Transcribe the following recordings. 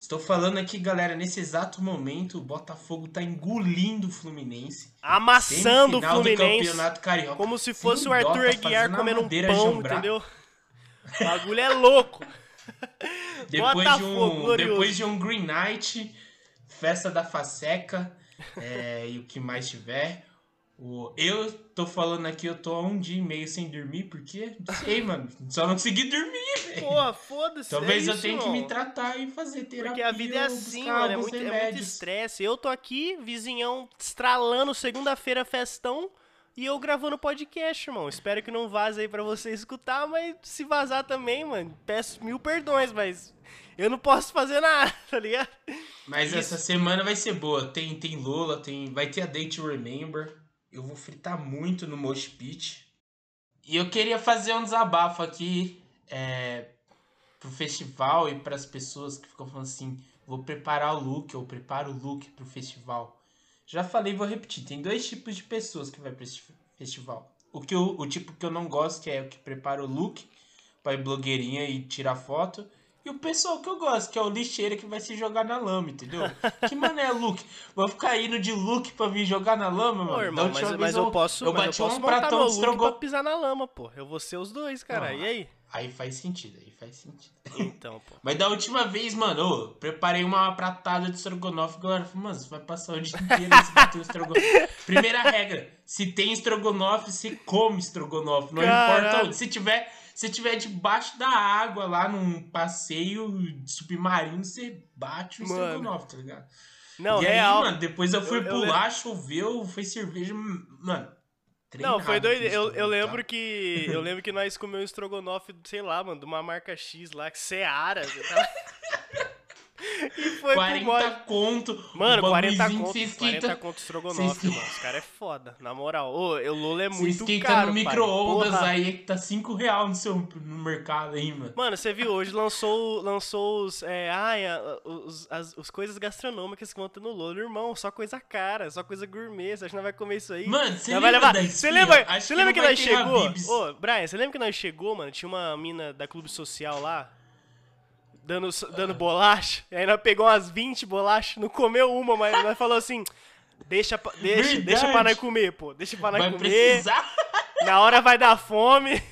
Estou falando aqui, galera, nesse exato momento, o Botafogo tá engolindo o Fluminense. Amassando o Fluminense. Campeonato Carioca. Como se Sem fosse o Arthur Aguiar comendo um pão, entendeu? O bagulho é louco. Depois de, Botafogo, um, glorioso. depois de um Green Night, festa da Faceca é, e o que mais tiver. Eu tô falando aqui, eu tô há um dia e meio sem dormir, porque não sei, mano. Só não consegui dormir, velho. Porra, foda-se. Talvez é eu isso, tenha que me tratar e fazer terapia. Porque a vida é assim, mano. É muito, é muito estresse. Eu tô aqui, vizinhão, estralando segunda-feira festão. E eu gravando podcast, irmão. Espero que não vaze aí pra você escutar, mas se vazar também, mano, peço mil perdões, mas eu não posso fazer nada, tá ligado? Mas Isso. essa semana vai ser boa. Tem, tem Lola, tem, vai ter a Day to Remember. Eu vou fritar muito no Mosh Pit. E eu queria fazer um desabafo aqui é, pro festival e pras pessoas que ficam falando assim: vou preparar o look, ou preparo o look pro festival. Já falei, vou repetir: tem dois tipos de pessoas que vai pra esse festival. O, que eu- o tipo que eu não gosto, que é o que prepara o look ir blogueirinha e tirar foto. E o pessoal que eu gosto, que é o lixeira que vai se jogar na lama, entendeu? que mané look? Vou ficar indo de look pra vir jogar na lama, mano? Pô, irmão, última mas, mas eu posso, eu bati eu posso um pratão de look pra pisar na lama, pô. Eu vou ser os dois, cara. E aí? Aí faz sentido, aí faz sentido. Então, pô. Mas da última vez, mano, ô, preparei uma pratada de estrogonofe. Galera, mano, você vai passar o dia inteiro batendo estrogonofe. Primeira regra: se tem estrogonofe, você come estrogonofe. Não importa onde. Se tiver, se tiver debaixo da água, lá num passeio submarino, você bate o estrogonofe, tá ligado? Não, e real. aí, mano, depois eu fui Eu- eu pular, choveu, foi cerveja. Mano. Não, foi doido. Eu, eu estrogonofe, lembro tá? que. Eu lembro que nós comemos estrogonofe, sei lá, mano, de uma marca X lá, que Seara. você tá- e foi pro 40 mod. conto. Mano, o 40 bagulhozinho que conto, você 40 esquenta- conto estrogonofe, mano. Os caras é foda. Na moral, ô, o Lula é muito esquenta caro, no pai. micro-ondas aí que tá 5 reais no, seu, no mercado aí, mano. Mano, você viu, hoje lançou, lançou os. É, ai, a- os, as, os coisas gastronômicas que vão ter no Lolo, irmão. Só coisa cara, só coisa gourmet. Você acha que não vai comer isso aí? Mano, você lembra levar. da Você lembra, você que lembra que vai nós chegou? Ô, Brian, você lembra que nós chegou, mano? Tinha uma mina da Clube Social lá. Dando, dando bolacha. E aí nós pegou umas 20 bolachas, não comeu uma, mas nós falou assim: deixa, deixa, Verdade. deixa pra nós comer, pô. Deixa pra nós Vai comer. precisar. Na hora vai dar fome.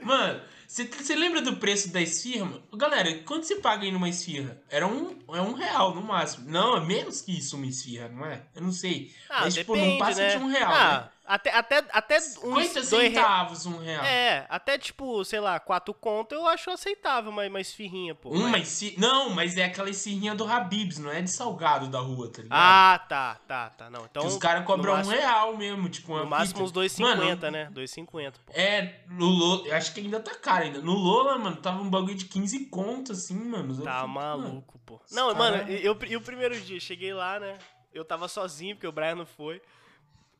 Mano, você- lembra do preço da esfirra? Galera, quanto você paga aí numa esfirra? Era um, é um real no máximo. Não, é menos que isso uma esfirra, não é? Eu não sei. Ah, Mas, tipo, depende, não passa né? de um real, ah, né? Até, até, até uns 50 dois reais. centavos um real. É, até tipo, sei lá, quatro conto eu acho aceitável uma, uma esfirrinha, pô. Uma Mas- esfirra... Não, mas é aquela esfirrinha do Habib's, não é de salgado da rua, tá ligado? Ah, tá, tá, tá. Não, então. que os caras cobram máximo, um real mesmo, tipo uma No máximo fita. uns 2,50, né? 2,50, pô. É, no Lola, eu acho que ainda tá caro ainda. No Lola, mano, tava um bagulho de 15 conto, assim, mano. Eu Tá fico, mano, maluco, pô. Não, os mano, cara- e eu, e o primeiro dia, cheguei lá, né? Eu tava sozinho, porque o Brian não foi.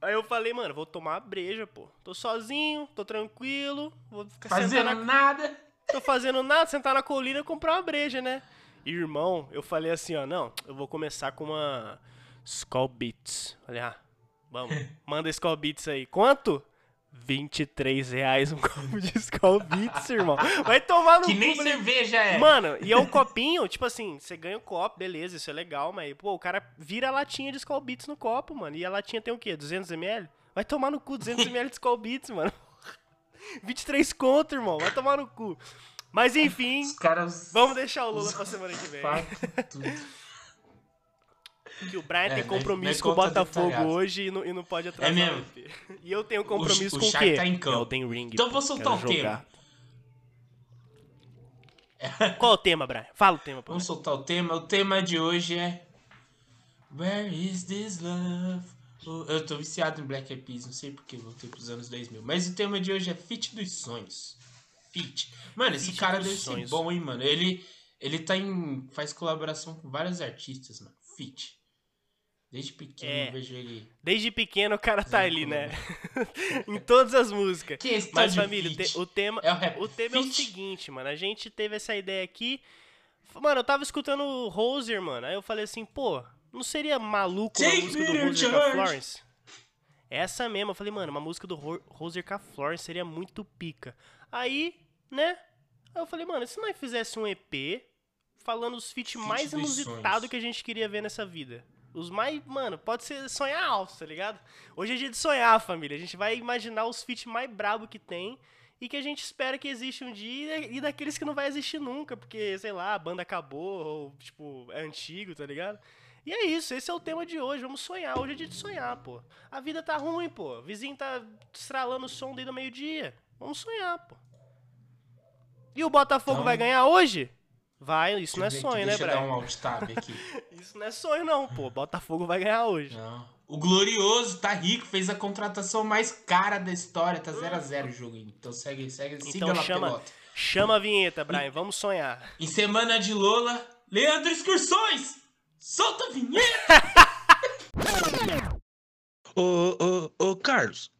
Aí eu falei, mano, vou tomar breja, pô. Tô sozinho, tô tranquilo, vou ficar Fazendo sentado na nada. tô fazendo nada, sentar na colina e comprar uma breja, né? Irmão, eu falei assim, ó, não, eu vou começar com uma Skull Beats. Falei, ah, vamos, manda Skull Beats aí. Quanto? 23 reais um copo de Skull Beats, irmão. Vai tomar no Que nem falei, cerveja é. Mano, e é um copinho, tipo assim, você ganha o copo, beleza, isso é legal, mas, pô, o cara vira a latinha de Skull Beats no copo, mano. E a latinha tem o quê? 200ml? Vai tomar no cu, 200ml de Skull Beats, mano. 23 conto, irmão, vai tomar no cu. Mas enfim, Os caras. vamos deixar o Lula pra semana que vem. fazem tudo. Que o Brian É, tem compromisso Né, com o Botafogo detalhado. hoje e não, e não pode atrasar É mesmo? o. E eu tenho compromisso o com o Shaq quê? tá em campo. Elden Ring. Então eu pô, vou soltar o jogar. tema. Qual o tema, Brian? Fala o tema, pô. Vamos soltar o tema. O tema de hoje é. Where is this love? O- Eu tô viciado em Black Eyed Peas, não sei porque voltei pros anos 2000. Mas o tema de hoje é Fit dos Sonhos. Fit. Mano, esse Feat cara deve sonhos. ser bom, hein, mano. Ele, ele tá em. faz colaboração com vários artistas, mano. Fit. Desde pequeno É. eu vejo ele. Desde pequeno o cara tá ali, né? em todas as músicas. Que é esse Mas, família, o, o tema, É o o tema é o seguinte, mano. A gente teve essa ideia aqui. Mano, eu tava escutando o Roser, mano. Aí eu falei assim, pô, não seria maluco uma Take música do Roser com a. Florence? Essa mesmo. Eu falei, mano, uma música do Ro- Roser com a Florence seria muito pica. Aí, né? Aí eu falei, mano, e se nós fizesse um EP falando os feats Feat mais dos inusitados que a gente queria ver nessa vida? Os mais, mano, pode ser sonhar alto, tá ligado? Hoje é dia de sonhar, família. A gente vai imaginar os feats mais brabo que tem e que a gente espera que exista um dia e daqueles que não vai existir nunca, porque, sei lá, a banda acabou ou, tipo, é antigo, tá ligado? E é isso, esse é o tema de hoje. Vamos sonhar. Hoje é dia de sonhar, pô. A vida tá ruim, pô. O vizinho tá estralando o som desde o meio-dia. Vamos sonhar, pô. E o Botafogo Então- vai ganhar hoje? Vai, isso não é sonho, né, Deixa eu dar Brian? um alt tab aqui. Isso não é sonho, não, pô. Botafogo vai ganhar hoje. Não. O Glorioso tá rico, fez a contratação mais cara da história. Tá 0x0 o jogo. Então segue, segue, siga Então lá chama, pelota. chama a vinheta, Brian. Vamos sonhar. Em semana de Lola, Leandro Excursões! Solta a vinheta! Ô, ô, ô, Carlos,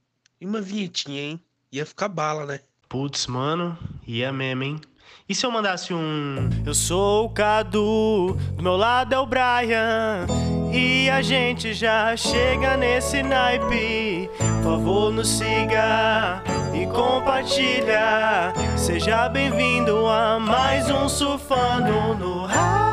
e uma vinhetinha, hein? Ia ficar bala, né? Putz, mano, ia mesmo, hein? E se eu mandasse um. Eu sou o Cadu, do meu lado é o Brian. E a gente já chega nesse naipe. Por favor, nos siga e compartilha. Seja bem-vindo a mais um Surfando no Hype.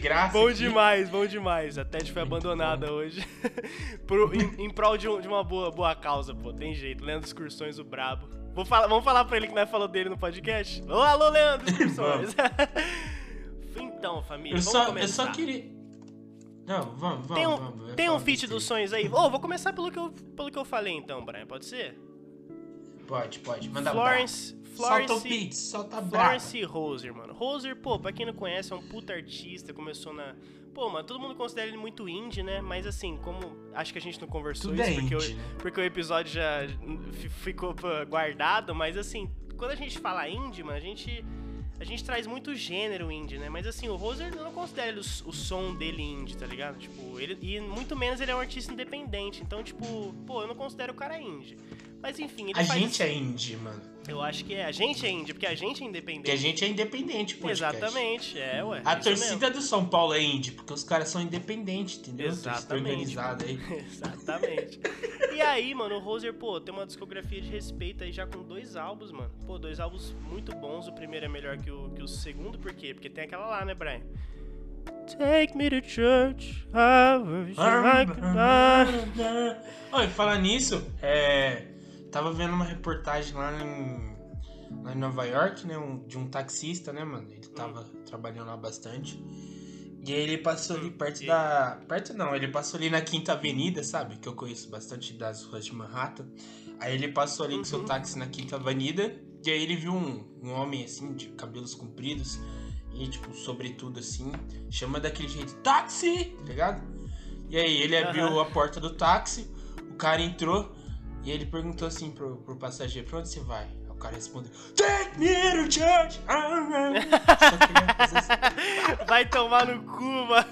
Graça. Bom aqui. demais, bom demais. A TED foi abandonada hoje. Por- em, em prol de, um- de uma boa, boa causa, pô. Tem jeito. Leandro Excursões, o brabo. Vou falar, vamos falar pra ele que nós falou dele no podcast? Alô, alô, Leandro Excursões. então, família, Eu vamos só, eu começar. só queria. Não, vamos, vamos. Tem um, vamos. eu tem um falo feat dos sonhos aí? Ô, vou começar pelo que, eu, pelo que eu falei então, Brian. Pode ser? Pode, pode. Manda Florence. Braba. Solta o Florence. beat, solta a. Florence Roser, mano. Roser, pô, pra quem não conhece, é um puta artista, começou na. Pô, mano, todo mundo considera ele muito indie, né? Mas assim, como. Acho que a gente não conversou Tudo isso é porque, indie, o, né? porque o episódio já fi- ficou guardado, mas assim, quando a gente fala indie, mano, a gente. A gente traz muito gênero indie, né? Mas assim, o Roser eu não considero o, o som dele indie, tá ligado? Tipo, ele. E muito menos ele é um artista independente. Então, tipo, pô, eu não considero o cara indie. Mas enfim, ele A faz. gente é indie, mano. Eu acho que é. A gente é indie, porque a gente é independente. Porque a gente é independente, podcast. Exatamente, é, ué. A torcida do São Paulo é indie, porque os caras são independentes, entendeu? Exatamente. organizada aí. mesmo. Exatamente. E aí, mano, o Roser, pô, tem uma discografia de respeito aí já com dois álbuns, mano. Pô, dois álbuns muito bons. O primeiro é melhor que o, que o segundo, por quê? Porque tem aquela lá, né, Brian? Take me to church, I wish I could. Oi, falar nisso, é. Tava vendo uma reportagem lá em, lá em Nova York, né? um- de um taxista, né, mano? Ele tava trabalhando lá bastante. E aí ele passou ali perto E- da. Perto não, ele passou ali na Quinta Avenida, sabe? Que eu conheço bastante das ruas de Manhattan. Aí ele passou ali com seu Uhum. táxi na Quinta Avenida. E aí ele viu um, um homem assim, de cabelos compridos. E tipo, sobretudo assim, chama daquele jeito, táxi! Tá ligado? E aí ele abriu Aham. a porta do táxi, o cara entrou e ele perguntou assim pro, pro passageiro, pra onde você vai? Aí O cara respondeu, Take me to church! Ah, ah. Fazer assim. Vai tomar no cu, mano.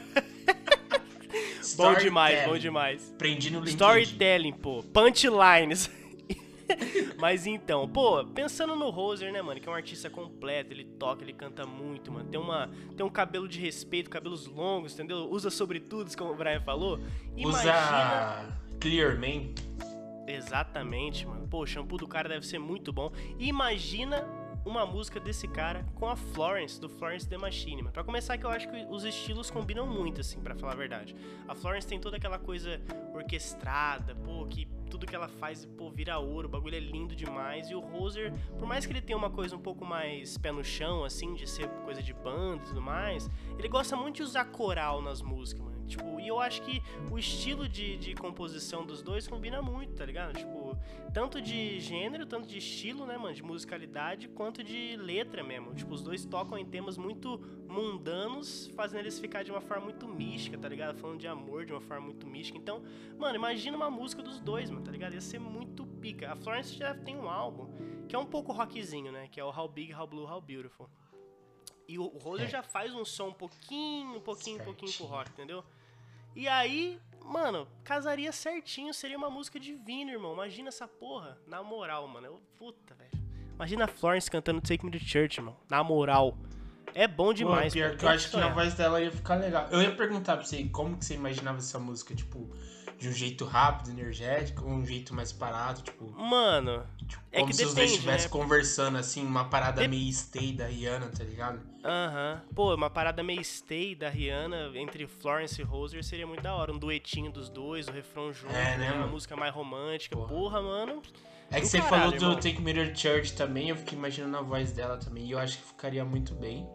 Bom demais, bom demais. Aprendi no LinkedIn. Storytelling, pô. Punchlines. Mas então, pô, pensando no Roser, né, mano, que é um artista completo, ele toca, ele canta muito, mano. Tem, uma, tem um cabelo de respeito, cabelos longos, entendeu? Usa sobretudo, como o Brian falou. Imagina. Usa Clearman. Exatamente, mano. Pô, o shampoo do cara deve ser muito bom. Imagina uma música desse cara com a Florence, do Florence The Machine, mano. Pra começar, que eu acho que os estilos combinam muito, assim, pra falar a verdade. A Florence tem toda aquela coisa orquestrada, pô, que tudo que ela faz, pô, vira ouro, o bagulho é lindo demais. E o Roser, por mais que ele tenha uma coisa um pouco mais pé no chão, assim, de ser coisa de banda e tudo mais, ele gosta muito de usar coral nas músicas, mano. Tipo, e eu acho que o estilo de, de composição dos dois combina muito, tá ligado? Tipo, tanto de gênero, tanto de estilo, né, mano, de musicalidade, quanto de letra mesmo. Tipo, os dois tocam em temas muito mundanos, fazendo eles ficar de uma forma muito mística, tá ligado? Falando de amor de uma forma muito mística. Então, mano, imagina uma música dos dois, mano, tá ligado? Ia ser muito pica. A Florence já tem um álbum que é um pouco rockzinho, né? Que é o How Big, How Blue, How Beautiful. E o, Roser É. já faz um som um pouquinho, um pouquinho, um pouquinho pro rock, entendeu? E aí, mano, casaria certinho, seria uma música divina, irmão. Imagina essa porra. Na moral, mano. Eu, puta, velho. Imagina a Florence cantando Take Me to Church, irmão. Na moral. É bom demais, Pô, pior que eu acho que na sonhar. voz dela ia ficar legal. Eu ia perguntar pra você como que você imaginava essa música, tipo, de um jeito rápido, energético, ou um jeito mais parado, tipo, Mano, tipo, É como que se os dois depende, estivessem né? conversando, assim, uma parada meio stay da Rihanna, tá ligado? Aham. Pô, uma parada meio stay da Rihanna entre Florence e Roser seria muito da hora. Um duetinho dos dois, o refrão junto, É, né, uma mano? música mais romântica. Porra. Porra, mano. É que você caralho, falou do irmão. Take Me to Church também, eu fiquei imaginando a voz dela também, e eu acho que ficaria muito bem.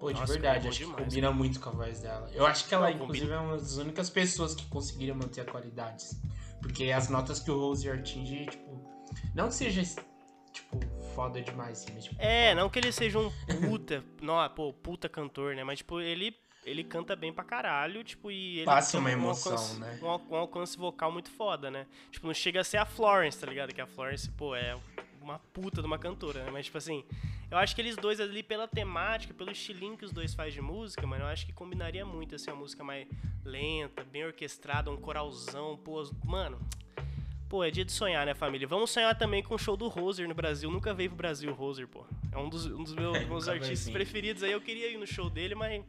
Pô, de Nossa, verdade, ficaria acho bom que demais, combina muito com a voz dela. Eu acho que ela, Não, inclusive, combina. é uma das únicas pessoas que conseguiria manter a qualidade. Porque as notas que o Rose atinge, tipo, não que seja, tipo, foda demais, assim, mas, tipo, É, não que ele seja um puta, não, pô, puta cantor, né? Mas, tipo, ele, ele canta bem pra caralho, tipo, e ele Passa uma um emoção, alcance, né? Um, um alcance vocal muito foda, né? Tipo, não chega a ser a Florence, tá ligado? Que a Florence, pô, é uma puta de uma cantora, né? Mas, tipo assim, eu acho que eles dois ali, pela temática, pelo estilinho que os dois fazem de música, mano, eu acho que combinaria muito, assim, uma música mais lenta, bem orquestrada, um coralzão, pô, mano... Pô, é dia de sonhar, né, família? Vamos sonhar também com o show do Roser no Brasil. Nunca veio pro Brasil o Roser, pô. É um dos, um dos meus, É, meus artistas preferidos aí. Eu queria ir no show dele, mas.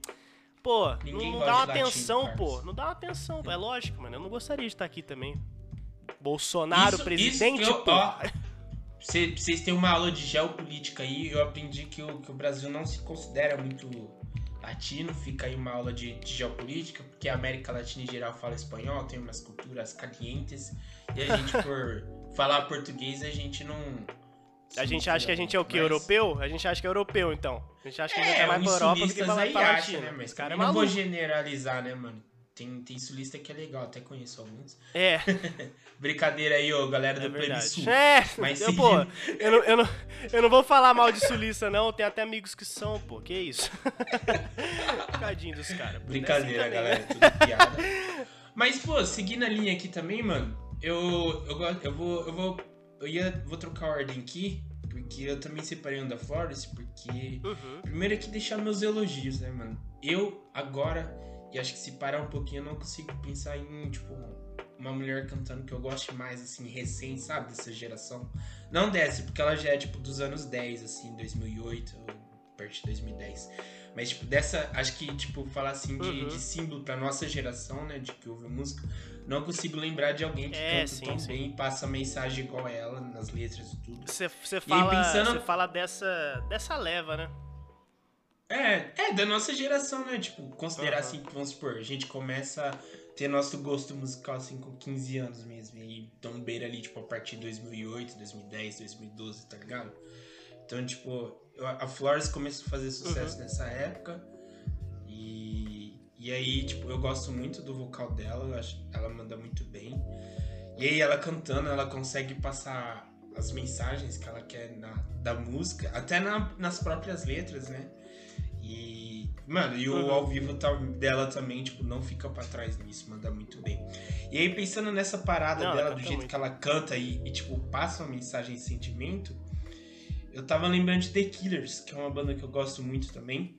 Pô, não, Ninguém não gosta dá uma latino, atenção, pô. Não dá uma atenção, pô. É lógico, mano. Eu não gostaria de estar aqui também. Bolsonaro, Isso- presidente, isso eu- pô. ó, cê- vocês têm uma aula de geopolítica aí, eu aprendi que o, que o Brasil não se considera muito latino, fica aí uma aula de, de geopolítica, porque a América Latina em geral fala espanhol, tem umas culturas calientes, e a gente por falar português a gente não... A gente acha que a gente é o quê? Mas- Europeu? A gente acha que é europeu, então. A gente acha que a gente É, tá mais pra Europa do que pra, pra Latina. né? Mas Esse cara é não vou generalizar, né, mano? Tem, tem sulista que é legal, até conheço alguns. É, Brincadeira aí, ô, galera é do Plebe verdade. Sul. É, Mas eu, pô, eu não, eu, não, eu não vou falar mal de sulista, não. Tem até amigos que são, pô. Que isso? Tadinho dos caras. Brincadeira, É assim também, galera, né? tudo piada. Mas, pô, seguindo a linha aqui também, mano, eu, eu, eu vou. Eu vou. Eu ia. Vou trocar a ordem aqui, porque eu também separei um da Flores, porque. Uhum. Primeiro aqui deixar meus elogios, né, mano? Eu, agora, e acho que se parar um pouquinho, eu não consigo pensar em, tipo, uma mulher cantando que eu goste mais, assim, recém, sabe? Dessa geração. Não dessa, porque ela já é, tipo, dos anos 10, assim, 2008, ou perto de 2010. Mas, tipo, dessa, acho que, tipo, falar assim de, Uhum. de símbolo pra nossa geração, né, de que ouve música, não consigo lembrar de alguém que É, canta sim, tão sim. bem e passa mensagem igual ela nas letras e tudo. Você, aí, fala, pensando- fala dessa, dessa leva, né? É, é da nossa geração, né? Tipo, considerar Aham. assim, que, vamos supor, a gente começa a ter nosso gosto musical assim com 15 anos mesmo. E então beira ali, tipo, a partir de 2008, 2010, 2012, tá ligado? Então, tipo, a Flores começou a fazer sucesso Uhum. nessa época. E, e aí, tipo, eu gosto muito do vocal dela, eu acho ela manda muito bem. E aí, ela cantando, ela consegue passar as mensagens que ela quer na, da música, até na- nas próprias letras, né? E, mano, e o Uhum. ao vivo tá- dela também, tipo, não fica pra trás nisso, manda muito bem. E aí, pensando nessa parada Não, ela dela, do jeito muito. que ela canta e, e, tipo, passa uma mensagem e sentimento, eu tava lembrando de The Killers, que é uma banda que eu gosto muito também.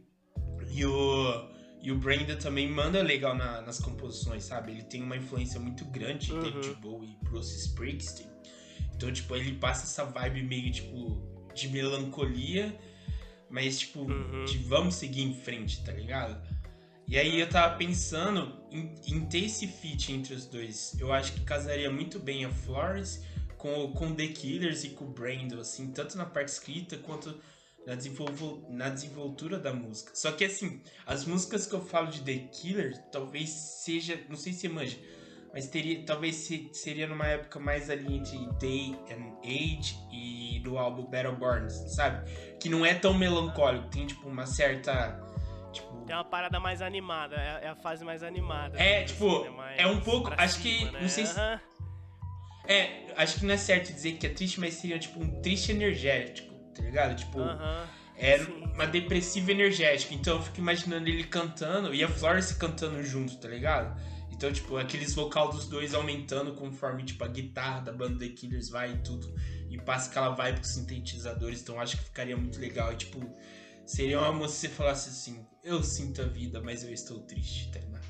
E o, e o Brenda também manda legal na- nas composições, sabe? Ele tem uma influência muito grande de Uhum. David Bowie e Bruce Springsteen. Então, tipo, ele passa essa vibe meio, tipo, de melancolia, mas, tipo, Uhum. de vamos seguir em frente, tá ligado? E aí eu tava pensando em, em ter esse feat entre os dois. Eu acho que casaria muito bem a Florence com, o- com The Killers e com o Brandon, assim, tanto na parte escrita quanto na, desenvolvo, na desenvoltura da música. Só que assim, as músicas que eu falo de The Killers, talvez seja, não sei se você manja, mas teria, talvez se- seria numa época mais ali entre Day and Age e do álbum Battleborn, sabe? Que não é tão melancólico, tem tipo uma certa. Tipo, Tem uma parada mais animada, é, é a fase mais animada. É, né, tipo, né, mais é um pouco- acho que- cima, né? não sei se-. É, acho que não é certo dizer que é triste, mas seria tipo um triste energético, tá ligado? Tipo, é sim. uma depressiva energética. Então eu fico imaginando ele cantando e a Florence cantando junto, tá ligado? Então, tipo, aqueles vocal dos dois aumentando conforme, tipo, a guitarra da banda The Killers vai e tudo. E passa aquela vibe com os sintetizadores. Então acho que ficaria muito legal. E, tipo, Seria uma música se você falasse assim, eu sinto a vida, mas eu estou triste, tá ligado?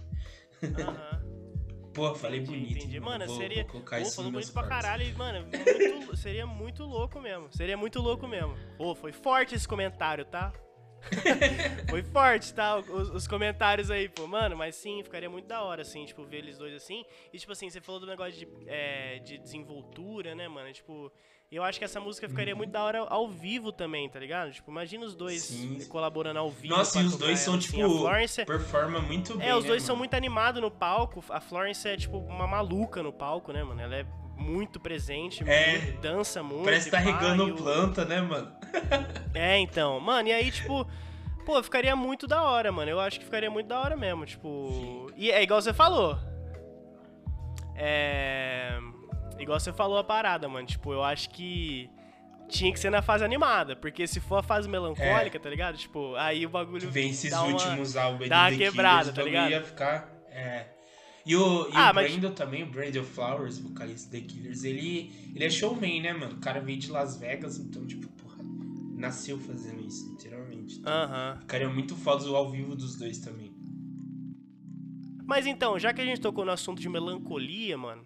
Pô, falei Entendi, bonito. entendi. mano. Vou- seria- Vou colocar Pô, isso falou bonito pra caralho, e, mano. muito- seria muito louco mesmo. Seria muito louco mesmo. Pô, foi forte esse comentário, tá? foi forte, tá? Os, os comentários aí, pô. Mano, mas sim, ficaria muito da hora, assim, tipo, ver eles dois assim. E, tipo assim, você falou do negócio de, é, de desenvoltura, né, mano? Tipo, eu acho que essa música ficaria muito da hora ao vivo também, tá ligado? Tipo, imagina os dois Sim. colaborando ao vivo. Nossa, e os dois são, assim. tipo, A Florence, Performa muito bem. é, os né, dois são mano? muito animados no palco. A Florence é, tipo, uma maluca no palco, né, mano? Ela é muito presente, É. muito- dança muito. Parece que tá regando e o- planta, né, mano? É, então. Mano, e aí, tipo... Pô, ficaria muito da hora, mano. Eu acho que ficaria muito da hora mesmo, tipo... E é igual você falou. É... Igual você falou a parada, mano. Tipo, eu acho que... Tinha que ser na fase animada, porque se for a fase melancólica, tá ligado? Tipo, aí o bagulho vem esses uma- últimos álbuns aí dá uma quebrada, Killers, tá ligado? ia ficar. É. E o, e Ah, o mas- Brandon também, o Brandon Flowers, vocalista The Killers, ele, ele é showman, né, mano? O cara veio de Las Vegas, então, tipo, porra, nasceu fazendo isso, literalmente. Então, Aham. Ficaria muito foda o ao vivo dos dois também. Mas então, já que a gente tocou no assunto de melancolia, mano,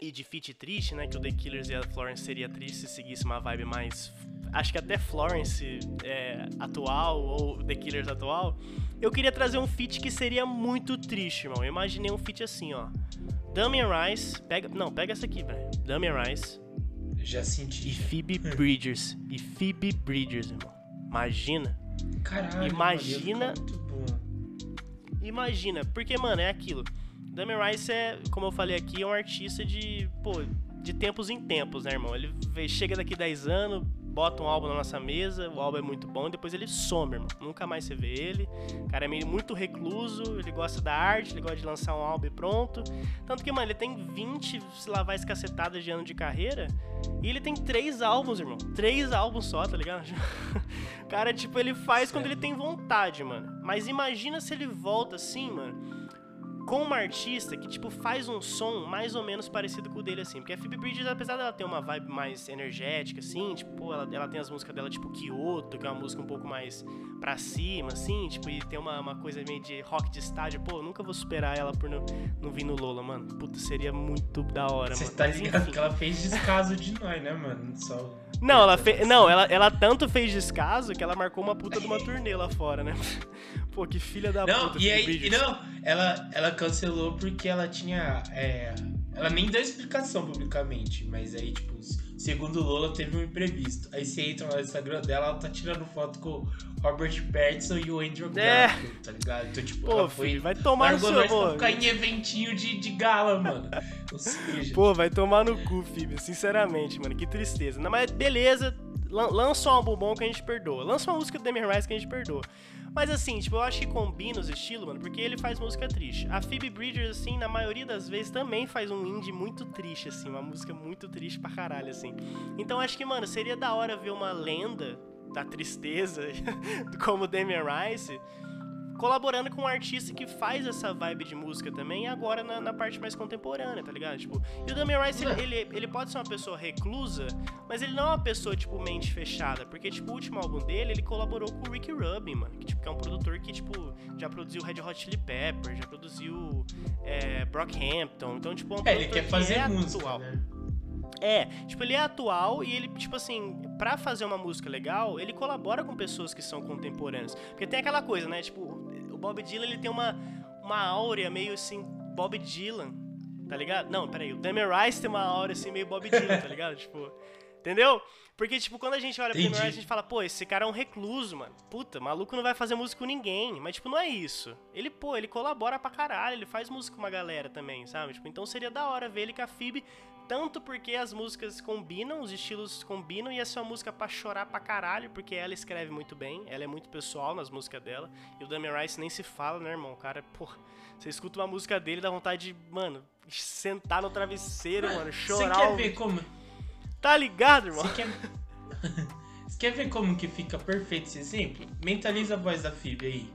e de feat triste, né, que o The Killers e a Florence seria triste se seguisse uma vibe mais... Acho que até Florence é, atual, ou The Killers atual, eu queria trazer um feat que seria muito triste, irmão. Eu imaginei um feat assim, ó. Damian Rice, pega... Não, pega essa aqui, velho. Damian Rice Já senti. e já. Phoebe Bridgers. E Phoebe Bridgers, irmão. Imagina. Caralho, Imagina-. Imagina, porque, mano, é aquilo. Damian Rice é, como eu falei aqui, é um artista de, pô, de tempos em tempos, né, irmão? Ele chega daqui 10 anos, bota um álbum na nossa mesa, o álbum é muito bom, e depois ele some, irmão. Nunca mais você vê ele. O cara é meio muito recluso, ele gosta da arte, ele gosta de lançar um álbum e pronto. Tanto que, mano, ele tem 20, se lá vai escacetadas de ano de carreira, e ele tem três álbuns, irmão. Três álbuns só, tá ligado? O cara, tipo, ele faz quando ele tem vontade, mano. Mas imagina se ele volta assim, mano, com uma artista que, tipo, faz um som mais ou menos parecido com o dele, assim. Porque a Phoebe Bridges, apesar dela ter uma vibe mais energética, assim, tipo, ela, ela tem as músicas dela, tipo, Kyoto, que é uma música um pouco mais pra cima, assim, tipo, e tem uma, uma coisa meio de rock de estádio. Pô, eu nunca vou superar ela por não, não vir no Lola, mano. Puta, seria muito da hora, Você mano. tá Mas, ligado enfim. que ela fez descaso de nós, né, mano? Só... Não, ela. Não, ela, ela tanto fez descaso que ela marcou uma puta de uma turnê lá fora, né? Pô, que filha da Não, puta. e aí, e não, ela, ela cancelou porque ela tinha. é, ela nem deu explicação publicamente, mas aí, tipo, segundo Lola, teve um imprevisto. Aí você entra no Instagram dela, ela tá tirando foto com o Robert Pattinson e o Andrew É. Garfield, tá ligado? Então, tipo, Pô, foi. filho, vai tomar no seu, nós pô. ficar em eventinho de, de gala, mano. Ou seja, Pô, vai tomar no cu, Phoebe. Sinceramente, mano, que tristeza. Não, mas beleza, lança um álbum bom que a gente perdoa. Lança uma música do Demi Rice que a gente perdoa. Mas assim, tipo, eu acho que combina os estilos, mano, porque ele faz música triste. A Phoebe Bridgers, assim, na maioria das vezes também faz um indie muito triste, assim, uma música muito triste pra caralho, assim. Então acho que, mano, seria da hora ver uma lenda da tristeza, como Damian Rice, colaborando com um artista que faz essa vibe de música também, agora na, na parte mais contemporânea, tá ligado? Tipo, e o Damian Rice, ele, ele, ele pode ser uma pessoa reclusa, mas ele não é uma pessoa, tipo, mente fechada, porque, tipo, o último álbum dele, ele colaborou com o Ricky Rubin, mano, que, tipo, que é um produtor que, tipo, já produziu Red Hot Chili Peppers, já produziu é, Brockhampton, então, tipo, é um é, ele quer que fazer é música, atual. né? É, tipo, ele é atual e ele, tipo assim, pra fazer uma música legal, ele colabora com pessoas que são contemporâneas. Porque tem aquela coisa, né? Tipo, Bob Dylan, ele tem uma, uma áurea meio assim, Bob Dylan, tá ligado? Não, peraí, o Damian Rice tem uma áurea assim, meio Bob Dylan, tá ligado? Tipo, entendeu? Porque, tipo, quando a gente olha pro Damian Entendi. Rice, a gente fala, pô, esse cara é um recluso, mano. Puta, maluco não vai fazer música com ninguém. Mas, tipo, não é isso. Ele, pô, ele colabora pra caralho, ele faz música com uma galera também, sabe? Tipo, então seria da hora ver ele com a Phoebe, tanto porque as músicas combinam, os estilos combinam, e essa é uma música pra chorar pra caralho, porque ela escreve muito bem, ela é muito pessoal nas músicas dela, e o Damian Rice nem se fala, né, irmão? O cara, pô, você escuta uma música dele, dá vontade de, mano, sentar no travesseiro, mano, Você chorar. quer o- ver como. Tá ligado, irmão? Você quer... Você quer ver como que fica perfeito esse exemplo? Mentaliza a voz da Phoebe aí.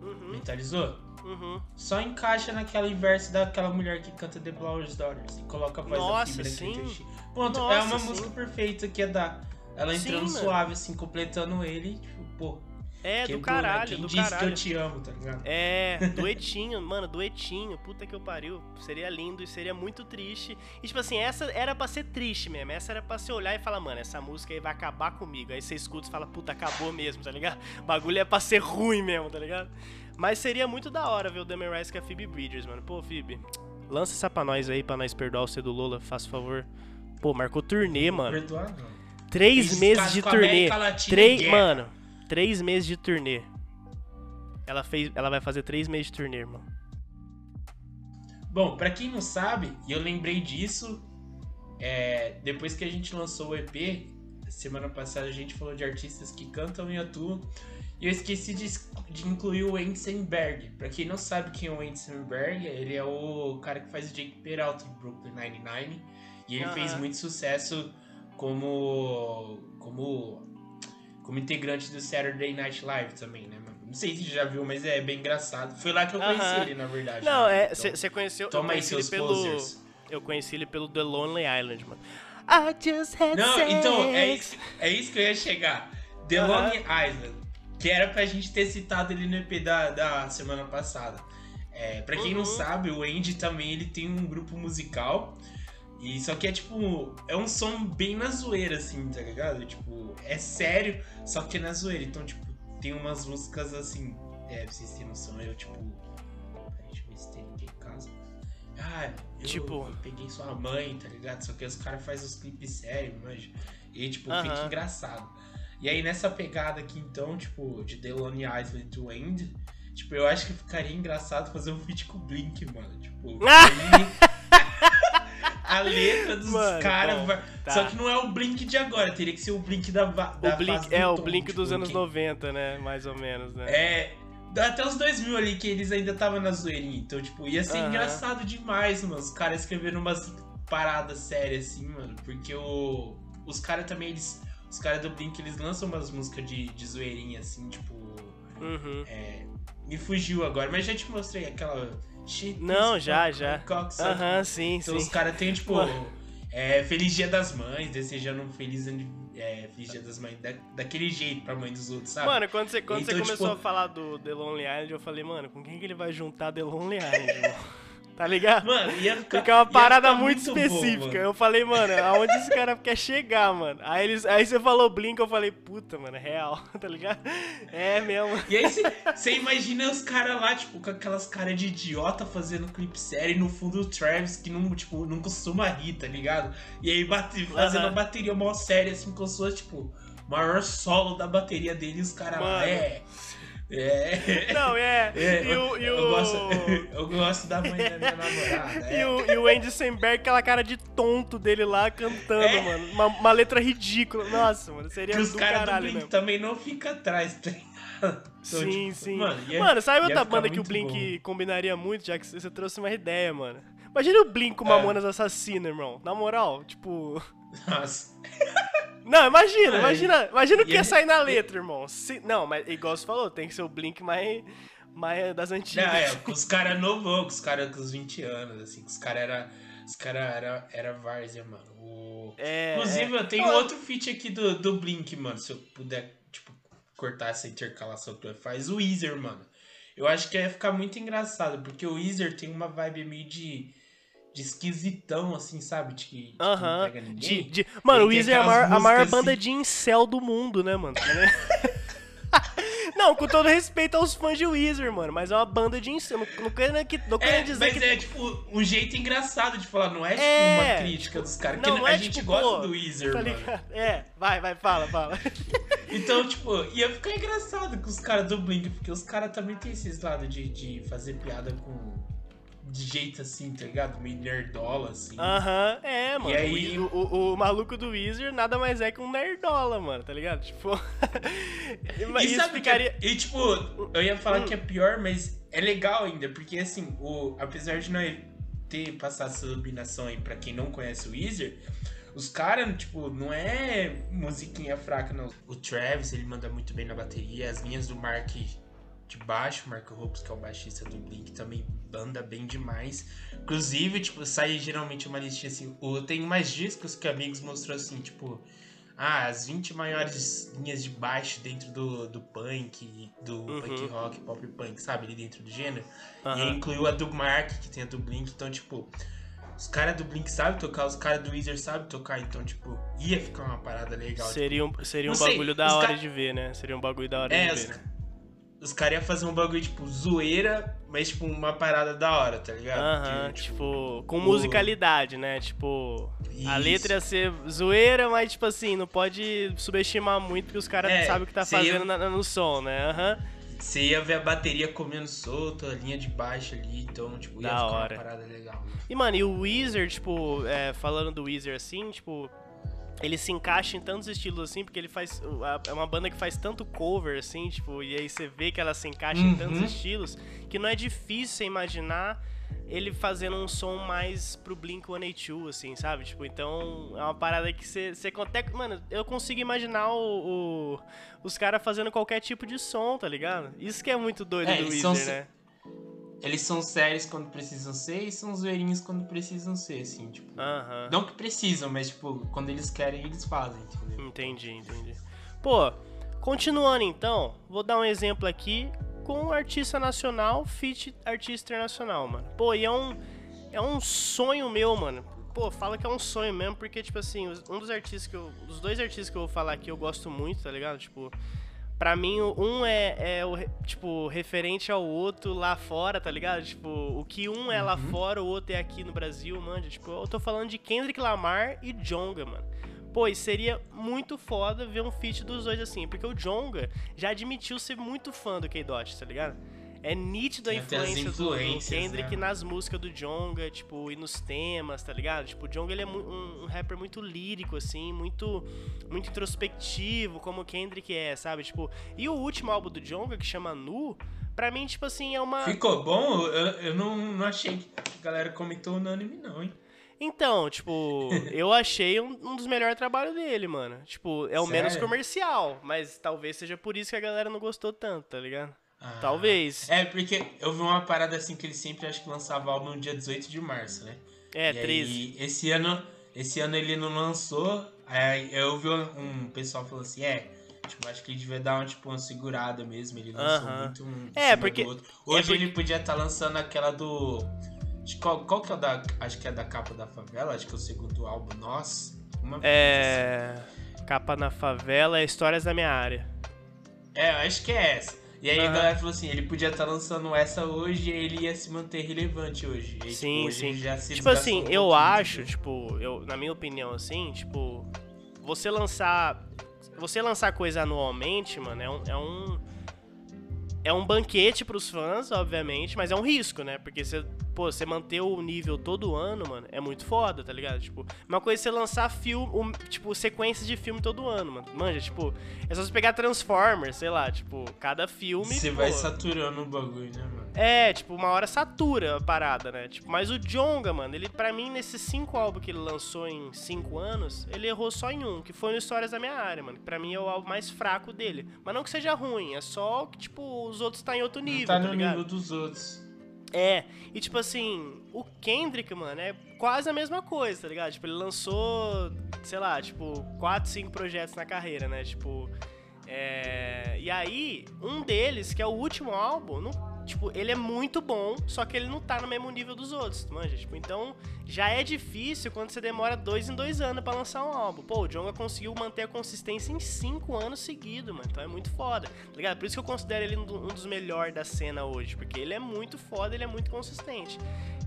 Uhum, Mentalizou? Uhum. Só encaixa naquela inverso daquela mulher que canta The Blower's Daughters e coloca a voz Nossa, da sim. Pronto, é Nossa, uma sim. música perfeita que é dar. Ela Sim, entrando mano. suave, assim, completando ele, tipo, pô. É, do Quebrou, né? caralho, Quem do disse caralho. que eu te amo, tá ligado? É, duetinho, mano, duetinho, puta que eu pariu. Seria lindo e seria muito triste. E tipo assim, essa era pra ser triste mesmo. Essa era pra você olhar e falar, mano, essa música aí vai acabar comigo. Aí você escuta e fala, puta, acabou mesmo, tá ligado? O bagulho é pra ser ruim mesmo, tá ligado? Mas seria muito da hora ver o Demi Rice com a Phoebe Bridgers, mano. Pô, Phoebe, lança essa pra nós aí, pra nós perdoar o C do Lola, faz favor. Pô, marcou turnê, mano. Perdoar, não. Três Esses meses de turnê. Três, mano, três meses de turnê. Ela, fez, ela vai fazer três meses de turnê, irmão. Bom, pra quem não sabe, e eu lembrei disso é, depois que a gente lançou o EP, semana passada a gente falou de artistas que cantam e atuam. E eu esqueci de, de incluir o Ensenberg. Pra quem não sabe quem é o Ensenberg, ele é o cara que faz o Jake Peralta em Brooklyn Nine-Nine. E ele Aham. fez muito sucesso como, como, como integrante do Saturday Night Live também, né? Não sei se você já viu, mas é bem engraçado. Foi lá que eu conheci Aham. ele, na verdade. Não, né? é. Então, Você conheceu. eu Toma aí conheci ele seus pelo. posers. Eu conheci ele pelo The Lonely Island, mano. I just had Não, sex. então, é isso, é isso que eu ia chegar. The Aham. Lonely Island. Que era pra gente ter citado ele no EP da, da semana passada. É, pra quem não Uhum. sabe, o Andy também ele tem um grupo musical. E só que é tipo. É um som bem na zoeira, assim, tá ligado? Tipo, é sério, só que é na zoeira. Então, tipo, tem umas músicas assim. É, pra vocês terem noção, eu tipo. Deixa eu ver se tem ninguém em casa. Ah, eu, Tipo- eu peguei sua mãe, tá ligado? Só que os caras fazem os clipes sérios, manja. E tipo, Aham. fica engraçado. E aí nessa pegada aqui então, tipo, de The Lonely Island to End, tipo, eu acho que ficaria engraçado fazer um feat com o Blink, mano. Tipo, a letra dos caras vai. tá. Só que não é o Blink de agora, teria que ser o Blink da, da O Blink, é, o Tom, Blink tipo, dos anos que- 90, né? Mais ou menos, né? É. Até os 2000 ali, que eles ainda estavam na zoeirinha. Então, tipo, ia ser Aham. engraçado demais, mano. Os caras escrevendo umas paradas sérias, assim, mano. Porque o, os caras também, eles. Os caras do Blink, eles lançam umas músicas de, de zoeirinha, assim, tipo. Uhum. é, me fugiu agora, mas já te mostrei aquela. Não, já, já. Aham, sim, Então sim. os caras têm, tipo, é, Feliz Dia das Mães, desejando um feliz, é, feliz Dia das Mães da- daquele jeito pra mãe dos outros, sabe? Mano, quando você, quando Então, você começou tipo- a falar do The Lonely Island, eu falei, mano, com quem que ele vai juntar The Lonely Island? Tá ligado? Mano, ia ficar. Porque é uma parada muito, bom, específica. mano. eu falei, mano, aonde esse cara quer chegar, mano? Aí, eles, aí você falou Blink, eu falei, puta, mano, é real, tá ligado? É mesmo. E aí você imagina os caras lá, tipo, com aquelas caras de idiota fazendo clipe sério e no fundo o Travis que não, tipo, não costuma rir, tá ligado? E aí bate, fazendo Aham. a bateria mó séria, assim, como se fosse, tipo, maior solo da bateria dele e os caras lá, é. É. Não, é. É, e o. E eu, o... gosto, eu gosto da mãe da minha namorada. E é. o, e o Andy Samberg, aquela cara de tonto dele lá cantando, É. mano. Uma, uma letra ridícula. Nossa, mano, seria Que os do do caralho Blink também não ficam atrás, tá ligado? Então, sim, tipo, sim. Mano, Mano, ia- sabe ia outra banda que o Blink bom. combinaria muito, já que você trouxe uma ideia, mano? Imagina o Blink com É. Mamonas Assassina, irmão. Na moral, tipo. Nossa. Não, imagina, Ai. imagina, imagina o que ia sair na letra, irmão. Se- Não, mas igual você falou, tem que ser o Blink mais, mais das antigas. Não, é, com os caras novão, com os caras com os 20 anos, assim, os caras era. Os caras era, era várzea, mano. O- É, Inclusive, é. eu tenho Ó, outro feat aqui do, do Blink, mano. Se eu puder, tipo, cortar essa intercalação que tu faz. O Weezer, mano. Eu acho que ia ficar muito engraçado, porque o Weezer tem uma vibe meio de. De esquisitão, assim, sabe? De que, de que não pega de- ninguém. de- Mano, o Weezer é a maior, a maior músicas banda assim- de incel do mundo, né, mano? Tá? Não, com todo respeito aos fãs de Weezer, mano, mas é uma banda de incel. Não, não querendo, que, não É, querendo dizer mas que. é tipo um jeito engraçado de falar, não é tipo É, uma crítica dos caras. não, que não a é gente tipo, gosta pô, do Weezer, tá mano. É, vai, vai, fala, fala. Então, tipo, ia ficar engraçado com os caras do Blink, porque os caras também tem esses lados de, de fazer piada com. De jeito assim, tá ligado? Meio nerdola, assim. Aham, é, mano. aí- O, o- o maluco do Weezer nada mais é que um nerdola, mano, tá ligado? Tipo. E isso sabe ficaria. que, E tipo, eu ia falar Hum. que é pior, mas é legal ainda, porque assim, o, apesar de não ter passado essa iluminação aí pra quem não conhece o Weezer, os caras, tipo, não é musiquinha fraca, não. O Travis, ele manda muito bem na bateria, as linhas do Mark de baixo, Mark Hoppus, que é o baixista do Blink, também banda bem demais. Inclusive, tipo, sai geralmente uma listinha assim, o- tem mais discos que amigos mostrou assim, tipo, ah, as 20 maiores linhas de baixo dentro do, do punk, do Uhum. punk rock, pop punk, sabe? Ali dentro do gênero. E aí Aham. incluiu a do Mark, que tem a do Blink. Então, tipo, os caras do Blink sabem tocar, os caras do Weezer sabem tocar. Então, tipo, ia ficar uma parada legal. Seria um, seria um sei, bagulho da hora de ver, né? Seria um bagulho da hora É, de ver. né? Os caras iam fazer um bagulho, tipo, zoeira, mas, tipo, uma parada da hora, tá ligado? Aham, Que, tipo, com o- musicalidade, né? Tipo, a Isso. letra ia ser zoeira, mas, tipo assim, não pode subestimar muito porque os caras É, sabem o que tá cê ia- fazendo na- no som, né? Aham. Você ia ver a bateria comendo solto, a linha de baixo ali, então, tipo, ia Da ficar hora. uma parada legal. E, mano, e o Weezer, tipo, é, falando do Weezer assim, tipo, ele se encaixa em tantos estilos assim, porque ele faz. É uma banda que faz tanto cover, assim, tipo, e aí você vê que ela se encaixa em tantos Uhum. estilos, que não é difícil imaginar ele fazendo um som mais pro Blink 182, assim, sabe? Tipo, então é uma parada que você, você consegue. Mano, eu consigo imaginar o, o- os caras fazendo qualquer tipo de som, tá ligado? Isso que é muito doido É, do Weezer, são né? Eles são sérios quando precisam ser e são zoeirinhos quando precisam ser, assim, tipo. Aham. Não que precisam, mas, tipo, quando eles querem, eles fazem, entendeu? Entendi, entendi. Pô, continuando então, vou dar um exemplo aqui com artista nacional, feat artista internacional, mano. Pô, e é um, é um sonho meu, mano. Pô, fala que é um sonho mesmo, porque, tipo assim, um dos artistas que eu. Os dois artistas que eu vou falar aqui eu gosto muito, tá ligado? Tipo. Pra mim, um é, é o, tipo, referente ao outro lá fora, tá ligado? Tipo, o que um é lá Uhum. fora, o outro é aqui no Brasil, mano. Tipo, eu tô falando de Kendrick Lamar e Jonga, mano. Pô, e seria muito foda ver um feat dos dois assim, porque o Jonga já admitiu ser muito fã do K-Dot, tá ligado? É nítido a influência do, do influências, Kendrick né? nas músicas do Jonga, tipo, e nos temas, tá ligado? Tipo, o Jonga ele é um, um rapper muito lírico, assim, muito, muito introspectivo, como o Kendrick é, sabe? Tipo, e o último álbum do Jonga, que chama Nu, pra mim, tipo assim, é uma. Ficou bom? Eu, eu não, não achei que a galera comentou unânime, não, hein? Então, tipo, eu achei um, um dos melhores trabalhos dele, mano. Tipo, é o menos Sério? comercial, mas talvez seja por isso que a galera não gostou tanto, tá ligado? Ah. Talvez. É, porque eu vi uma parada assim que ele sempre acho que lançava álbum no dia 18 de março, né? É, E 13. aí, esse ano, esse ano ele não lançou. Aí eu vi um pessoal falando assim, é, tipo, acho que ele devia dar uma, tipo, uma segurada mesmo. Ele lançou Aham. muito um É, porque- outro. Hoje porque- ele podia estar lançando aquela do. Qual, qual que é o da. Acho que é da capa da favela, acho que é o segundo álbum, Nós. Uma assim. É. Capa na favela é Histórias da Minha Área. É, eu acho que é essa. E aí a Aham. galera falou assim, ele podia estar lançando essa hoje e ele ia se manter relevante hoje. Aí, Sim, tipo, sim. Tipo assim, eu acho, tipo, eu, na minha opinião, assim, tipo, você lançar. Você lançar coisa anualmente, mano, é um. É um, é um banquete pros fãs, obviamente, mas é um risco, né? Porque você, pô, você manter o nível todo ano, mano, é muito foda, tá ligado? Tipo, uma coisa é você lançar filme, um, tipo, sequências de filme todo ano, mano. Manja, tipo, é só você pegar Transformers, sei lá, tipo, cada filme. Você pô, vai saturando o bagulho, né, mano? é, tipo, uma hora satura a parada, né? Tipo, mas o Jonga, mano, ele, pra mim, nesses cinco álbuns que ele lançou em cinco anos, ele errou só em um, que foi no Histórias da Minha Área, mano. Que pra mim é o álbum mais fraco dele. Mas não que seja ruim, é só que, tipo, os outros tá em outro nível, tá tá, no ligado? nível dos outros. É, e tipo assim, o Kendrick, mano, é quase a mesma coisa, tá ligado? Tipo, ele lançou, sei lá, tipo, quatro, cinco projetos na carreira, né? Tipo, é... E aí, um deles, que é o último álbum, não... Tipo, ele é muito bom, só que ele não tá no mesmo nível dos outros, manja? Tipo, então já é difícil quando você demora dois em dois anos pra lançar um álbum. Pô, o Jonga conseguiu manter a consistência em cinco anos seguidos, mano. Então é muito foda, tá ligado? Por isso que eu considero ele um do- um dos melhores da cena hoje, porque ele é muito foda, ele é muito consistente.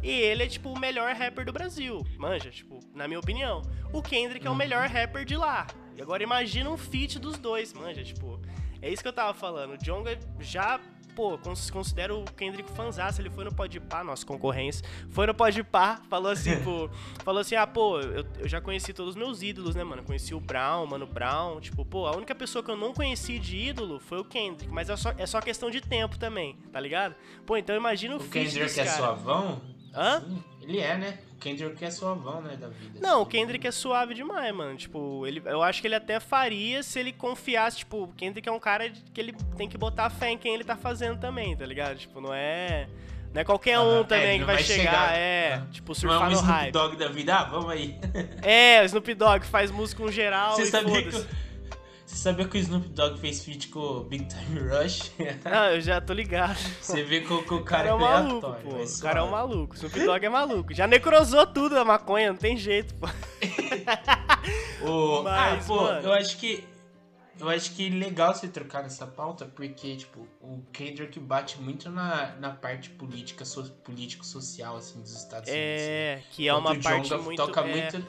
E ele é, tipo, o melhor rapper do Brasil, manja, tipo, na minha opinião. O Kendrick é o melhor rapper de lá. E agora imagina um feat dos dois, manja, tipo... É isso que eu tava falando. O Jonga já, pô, cons- considero o Kendrick fanzaço. Ele foi no Podpah, nossa concorrência. Foi no Podpah, falou assim, pô... Falou assim, ah, pô, eu, eu já conheci todos os meus ídolos, né, mano? Conheci o Brown, Mano Brown. Tipo, pô, a única pessoa que eu não conheci de ídolo foi o Kendrick. Mas é só, é só questão de tempo também, tá ligado? Pô, então imagina o, O feat Kendrick desse é suavão? Hã? Sim, ele é, né? O Kendrick é suavão, né, da vida. Não, o. Kendrick é suave demais, mano. Tipo, ele, eu acho que ele até faria se ele confiasse. Tipo, o Kendrick é um cara que ele tem que botar fé em quem ele tá fazendo também, tá ligado? Tipo, não é. Não é qualquer um é, também ele que vai vai chegar, chegar, é, tipo, Não é surfar um no Snoop hype. Dogg da vida, ah, vamos aí. É, o Snoop Dogg faz música com geral Você e sabia, que. Você sabia que o Snoop Dogg fez feat com o Big Time Rush? Não, eu já tô ligado. Você vê que o, que o cara cara é um é maluco, pô. mas O cara é um suave. maluco. O Snoop Dogg é maluco. Já necrosou tudo a maconha, não tem jeito, pô. O- Mas, ah, pô, mano. eu acho que. Eu acho que é legal você trocar nessa pauta, porque, tipo, o Kendrick bate muito na, na parte política, so, político-social, assim, dos Estados Unidos. É, que é uma parte Djonga muito... toca é, muito.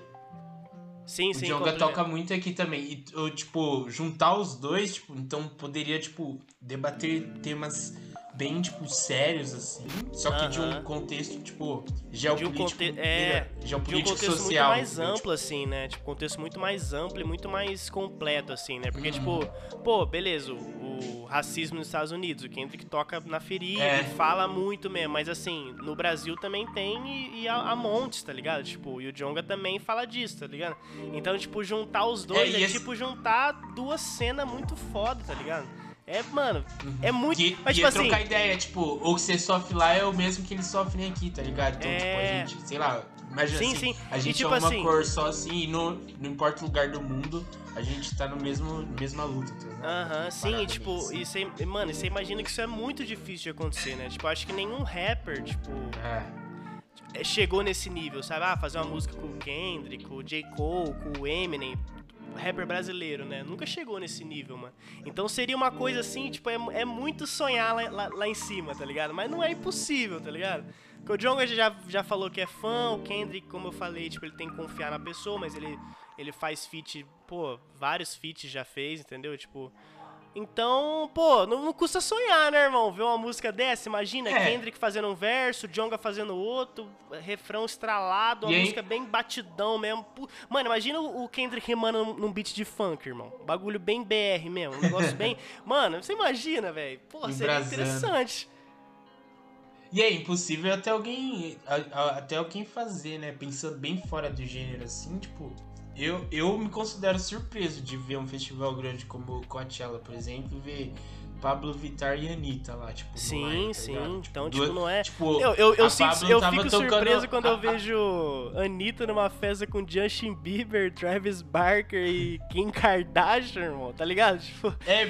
Sim, O sim. Djonga compre- toca muito aqui também. E, eu, tipo, juntar os dois, tipo, então poderia, tipo, debater temas bem, tipo, sérios, assim. Só que de um contexto, tipo, de um geopolítico. conte... é, melhor, de um geopolítico contexto social. muito mais entendeu? amplo, assim, né? Tipo, contexto muito mais amplo e muito mais completo, assim, né? Porque, Uhum. tipo, pô, beleza, o, o racismo nos Estados Unidos, o Kendrick toca na ferida É. e fala muito mesmo, mas assim, no Brasil também tem e, e há, montes, tá ligado? Tipo, e o Jonga também fala disso, tá ligado? Então, tipo, juntar os dois É, é, esse- tipo juntar duas cenas muito foda, tá ligado? É, mano, é muito. E, mas, e tipo é assim. trocar ideia, tipo, o que você sofre lá é o mesmo que eles sofrem aqui, tá ligado? Então, É. tipo, a gente, sei lá, imagina Sim, assim, sim. a E, gente tipo é uma assim- cor só assim, e não, não importa o lugar do mundo, a gente tá no mesmo, mesma luta, tá ligado? Aham, sim, e, tipo, assim. e você, mano, e você imagina que isso é muito difícil de acontecer, né? Tipo, acho que nenhum rapper, tipo, É. é, chegou nesse nível, sabe? Ah, fazer uma música com o Kendrick, com o J. Cole, com o Eminem, rapper brasileiro, né? Nunca chegou nesse nível, mano. Então seria uma coisa assim, tipo, é, é muito sonhar lá, lá, lá em cima, tá ligado? Mas não é impossível, tá ligado? Porque o Jonga já, já falou que é fã, o Kendrick, como eu falei, tipo, ele tem que confiar na pessoa, mas ele, ele faz feat, pô, vários feats já fez, entendeu? Tipo. Então, pô, não, não custa sonhar, né, irmão? Ver uma música dessa, imagina, É. Kendrick fazendo um verso, Jonga fazendo outro, refrão estralado, uma E aí- música bem batidão mesmo. Mano, imagina o Kendrick rimando num, beat de funk, irmão. Bagulho bem BR mesmo, um negócio bem... Mano, você imagina, velho? Pô, seria interessante. E é impossível até alguém, até alguém fazer, né? Pensando bem fora do gênero, assim, tipo... Eu, eu me considero surpreso de ver um festival grande como o Coachella, por exemplo, e ver Pablo Vittar e Anitta lá, tipo, Sim, tá sim. ligado? então, tipo, não é... Tipo, Eu, eu, eu, sinto- eu fico tocando- surpreso quando a- eu a- vejo Anitta numa festa com Justin Bieber, Travis Barker e Kim Kardashian, irmão, tá ligado? Tipo, É,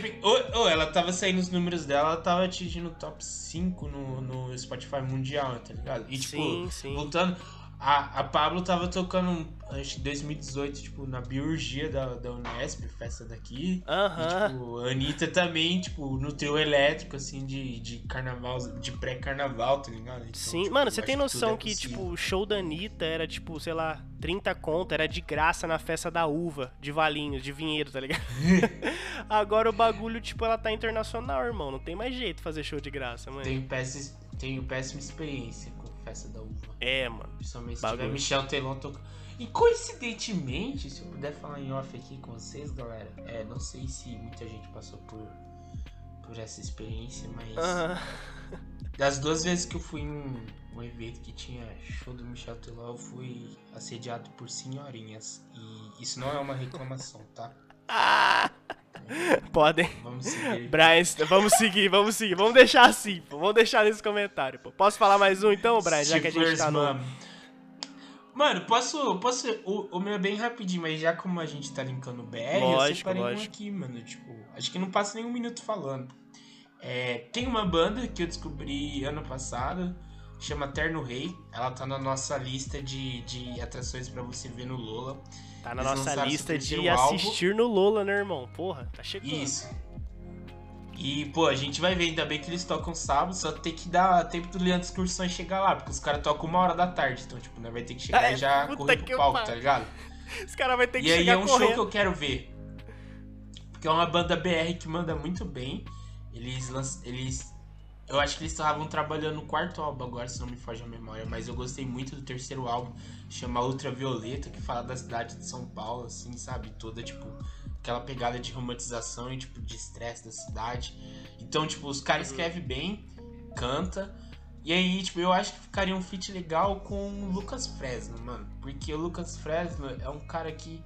ô, ela tava saindo os números dela, ela tava atingindo o top 5 no, no Spotify mundial, tá ligado? E tipo, sim, sim. voltando, a, a Pablo tava tocando, acho que 2018, tipo, na biurgia da, da Unesp, festa daqui. Aham. tipo, a Anitta também, tipo, no trio elétrico, assim, de, de carnaval, de pré-carnaval, tá ligado? Então, Sim, tipo, mano, você tem noção é que, possível. tipo, o show da Anitta era, tipo, sei lá, 30 conto, era de graça na festa da uva, de Valinhos, de Vinhedo, tá ligado? Agora o bagulho, tipo, ela tá internacional, irmão. Não tem mais jeito de fazer show de graça, mano. Tenho péssima, tenho péssima experiência festa da uva. É, mano. Principalmente se Bagulho. tiver Michel Telon tocando. E coincidentemente, se eu puder falar em off aqui com vocês, galera, é, não sei se muita gente passou por, por essa experiência, mas Aham. das duas vezes que eu fui em um, um evento que tinha show do Michel Teló, eu fui assediado por senhorinhas. E isso não é uma reclamação, tá? Ah! Podem. Vamos seguir. Brian, vamos seguir, vamos seguir. Vamos deixar assim, pô. Vamos deixar nesse comentário, pô. Posso falar mais um então, Brian? Já que a gente tá no. mano. Posso. posso o, o meu é bem rapidinho, mas já como a gente tá linkando o BR, eu Lógico, separei um lógico. aqui, mano. Tipo, acho que não passa nem um minuto falando. É, tem uma banda que eu descobri ano passado, chama Terno Rei. Ela tá na nossa lista de, de atrações pra você ver no Lola. Tá na Eles nossa lista de álbum. assistir no Lola, né, irmão? Porra, tá chegando. Isso. E, pô, a gente vai ver, ainda bem que eles tocam sábado, só tem que dar tempo do Leandro Excursões chegar lá, porque os caras tocam uma hora da tarde, então, tipo, nós vai ter que chegar Ah, e já correr pro palco, tá ligado? Os caras vão ter que E aí chegar é um show correndo. que eu quero ver. Porque é uma banda BR que manda muito bem. Eles lanç... eles eu acho que eles estavam trabalhando no quarto álbum agora, se não me foge a memória, mas eu gostei muito do terceiro álbum, chama Ultravioleta, que fala da cidade de São Paulo, assim, sabe? Toda, tipo, aquela pegada de romantização e, tipo, de estresse da cidade. Então, tipo, os caras escrevem bem, canta. E aí, tipo, eu acho que ficaria um feat legal com o Lucas Fresno, mano. Porque o Lucas Fresno é um cara que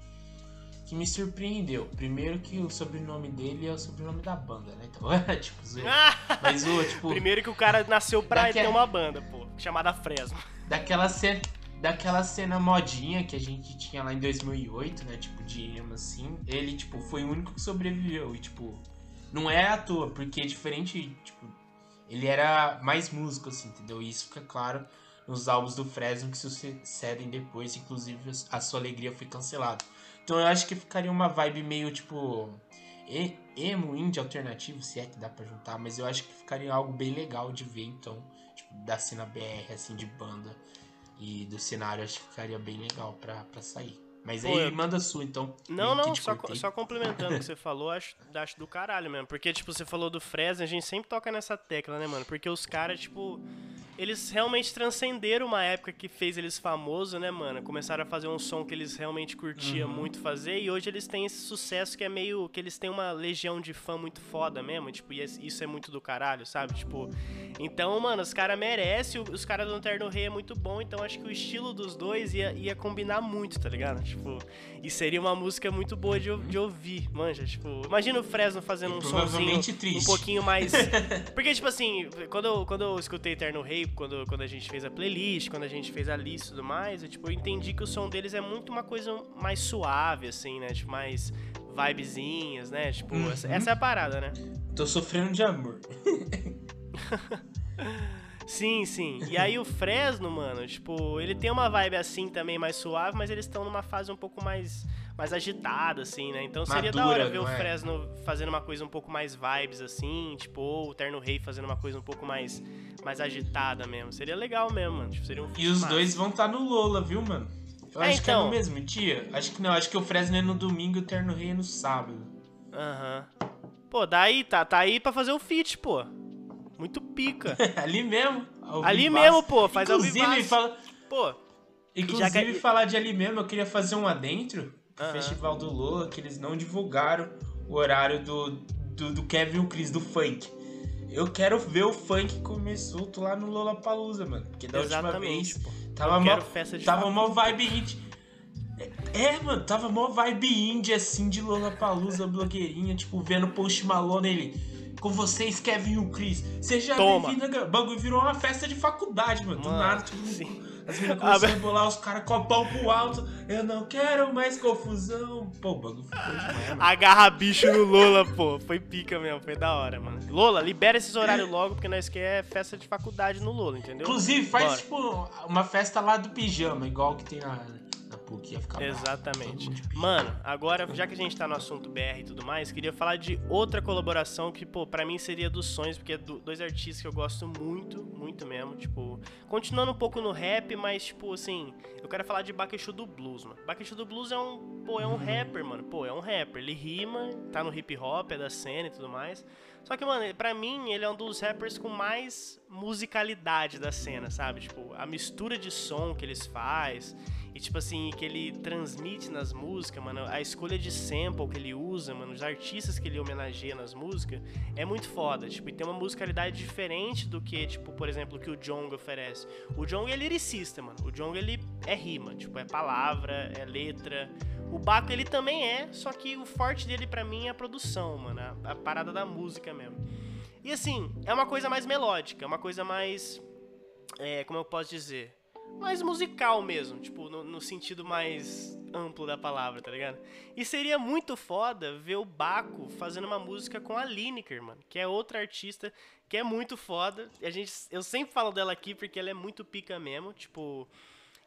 que me surpreendeu. Primeiro que o sobrenome dele é o sobrenome da banda, né? Então, tipo, zoeira. Mas o, tipo... Primeiro que o cara nasceu pra Daquela- ter uma banda, pô, chamada Fresno. daquela cena, daquela cena modinha que a gente tinha lá em 2008, né? Tipo, de emo, assim. Ele, tipo, foi o único que sobreviveu. E, tipo, não é à toa, porque diferente, tipo, ele era mais músico, assim, entendeu? E isso fica claro nos álbuns do Fresno que sucedem depois. Inclusive, A Sua Alegria foi cancelado. Então eu acho que ficaria uma vibe meio, tipo... e- Emo, indie alternativo, se é que dá pra juntar, mas eu acho que ficaria algo bem legal de ver, então, tipo, da cena BR, assim, de banda e do cenário, acho que ficaria bem legal pra, pra sair. Mas Pô, aí eu- manda sua, então. Não, não, só, só complementando o que você falou, acho, acho do caralho mesmo. Porque, tipo, você falou do Fresno, a gente sempre toca nessa tecla, né, mano? Porque os caras, tipo, eles realmente transcenderam uma época que fez eles famosos, né, mano? Começaram a fazer um som que eles realmente curtiam Uhum. muito fazer. E hoje eles têm esse sucesso que é meio. que eles têm uma legião de fã muito foda mesmo. Tipo, e isso é muito do caralho, sabe? Tipo. Então, mano, os caras merecem. Os caras do Lanterno Rei é muito bom. Então acho que o estilo dos dois ia, ia combinar muito, tá ligado? Tipo. E seria uma música muito boa de, de ouvir, manja. Tipo, imagina o Fresno fazendo um somzinho Provavelmente um triste. pouquinho mais. Porque, tipo assim, quando eu, quando eu escutei Eterno Rei, quando, quando a gente fez a playlist, quando a gente fez a lista e tudo mais, eu, tipo, eu entendi que o som deles é muito uma coisa mais suave, assim, né? Tipo, mais vibezinhas, né? Tipo, Uhum. essa, essa é a parada, né? Tô sofrendo de amor. Sim, sim. E aí o Fresno, mano, tipo, ele tem uma vibe assim também mais suave, mas eles estão numa fase um pouco mais mais agitada assim, né? Então seria da Madura, hora ver o é? Fresno fazendo uma coisa um pouco mais vibes assim, tipo, ou o Terno Rei fazendo uma coisa um pouco mais mais agitada mesmo. Seria legal mesmo, mano. Tipo, seria um E os massa. dois vão estar no Lola, viu, mano? Eu É, acho que é então. no mesmo dia. Acho que não, acho que o Fresno é no domingo e o Terno Rei é no sábado. Aham. Pô, daí tá, tá aí pra fazer o feat, pô. Muito pica. Ali mesmo. ao Ali vivaço. mesmo, pô, faz ao Inclusive, vivaço. fala, Pô, inclusive que- falar de ali mesmo, eu queria fazer um adentro Festival do Lola, que eles não divulgaram o horário do, do, do Kevin e o Chris do funk. Eu quero ver o funk comer solto lá no Lollapalooza, mano. Porque da última exatamente, vez pô. tava de tava mó vibe indie. É, é, mano, tava mó vibe indie, assim, de Lollapalooza, blogueirinha, tipo, vendo Post Malone, ele... Com vocês, Kevin e o Chris. Seja bem-vindo. O bagulho virou uma festa de faculdade, mano. Do Mano, nada, tipo, sim. As meninas Ah, começaram a bolar os caras com a pau pro alto. Eu não quero mais confusão. Pô, o bagulho ficou demais, mano. Agarra bicho no Lola, pô. Foi pica mesmo, foi da hora, mano. Lola, libera esses horários logo, porque nós quer festa de faculdade no Lola, entendeu? Inclusive, faz, Bora. tipo, uma festa lá do pijama, igual que tem na, PUC. Ia ficar Exatamente. Mano, agora, já que a gente tá no assunto BR e tudo mais, queria falar de outra colaboração que, pô, pra mim seria dos sonhos, porque é do- dois artistas que eu gosto muito, muito mesmo, tipo, continuando um pouco no rap, mas, tipo, assim, eu quero falar de Bakechu do Blues, mano. Bakechu do Blues é um, pô, é um rapper, mano, pô, é um rapper, ele rima, tá no hip hop, é da cena e tudo mais, só que, mano, pra mim, ele é um dos rappers com mais musicalidade da cena, sabe? Tipo, a mistura de som que eles faz e, tipo assim, que ele transmite nas músicas, mano, a escolha de sample que ele usa, mano, os artistas que ele homenageia nas músicas, é muito foda. Tipo, e tem uma musicalidade diferente do que, tipo, por exemplo, que o Jong oferece. O Jong é lyricista, mano. O Jong, ele é rima, tipo, é palavra, é letra. O Baco, ele também é, só que o forte dele pra mim é a produção, mano, a, a parada da música mesmo. E assim, é uma coisa mais melódica, é uma coisa mais. É, como eu posso dizer? Mais musical mesmo, tipo, no, no sentido mais amplo da palavra, tá ligado? E seria muito foda ver o Baco fazendo uma música com a Lineker, mano, que é outra artista que é muito foda. A gente, eu sempre falo dela aqui porque ela é muito pica mesmo, tipo.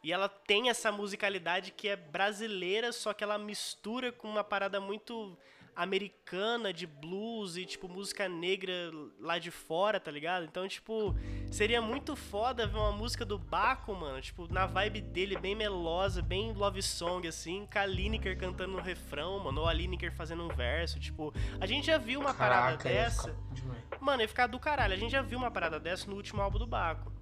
E ela tem essa musicalidade que é brasileira, só que ela mistura com uma parada muito americana de blues e tipo música negra lá de fora, tá ligado? Então, tipo, seria muito foda ver uma música do Baco, mano, tipo, na vibe dele bem melosa, bem love song assim, com a Lineker cantando no refrão, mano, ou a Lineker fazendo um verso, tipo, a gente já viu uma parada Caraca, ia dessa. Mano, ia ficar do caralho. A gente já viu uma parada dessa no último álbum do Baco.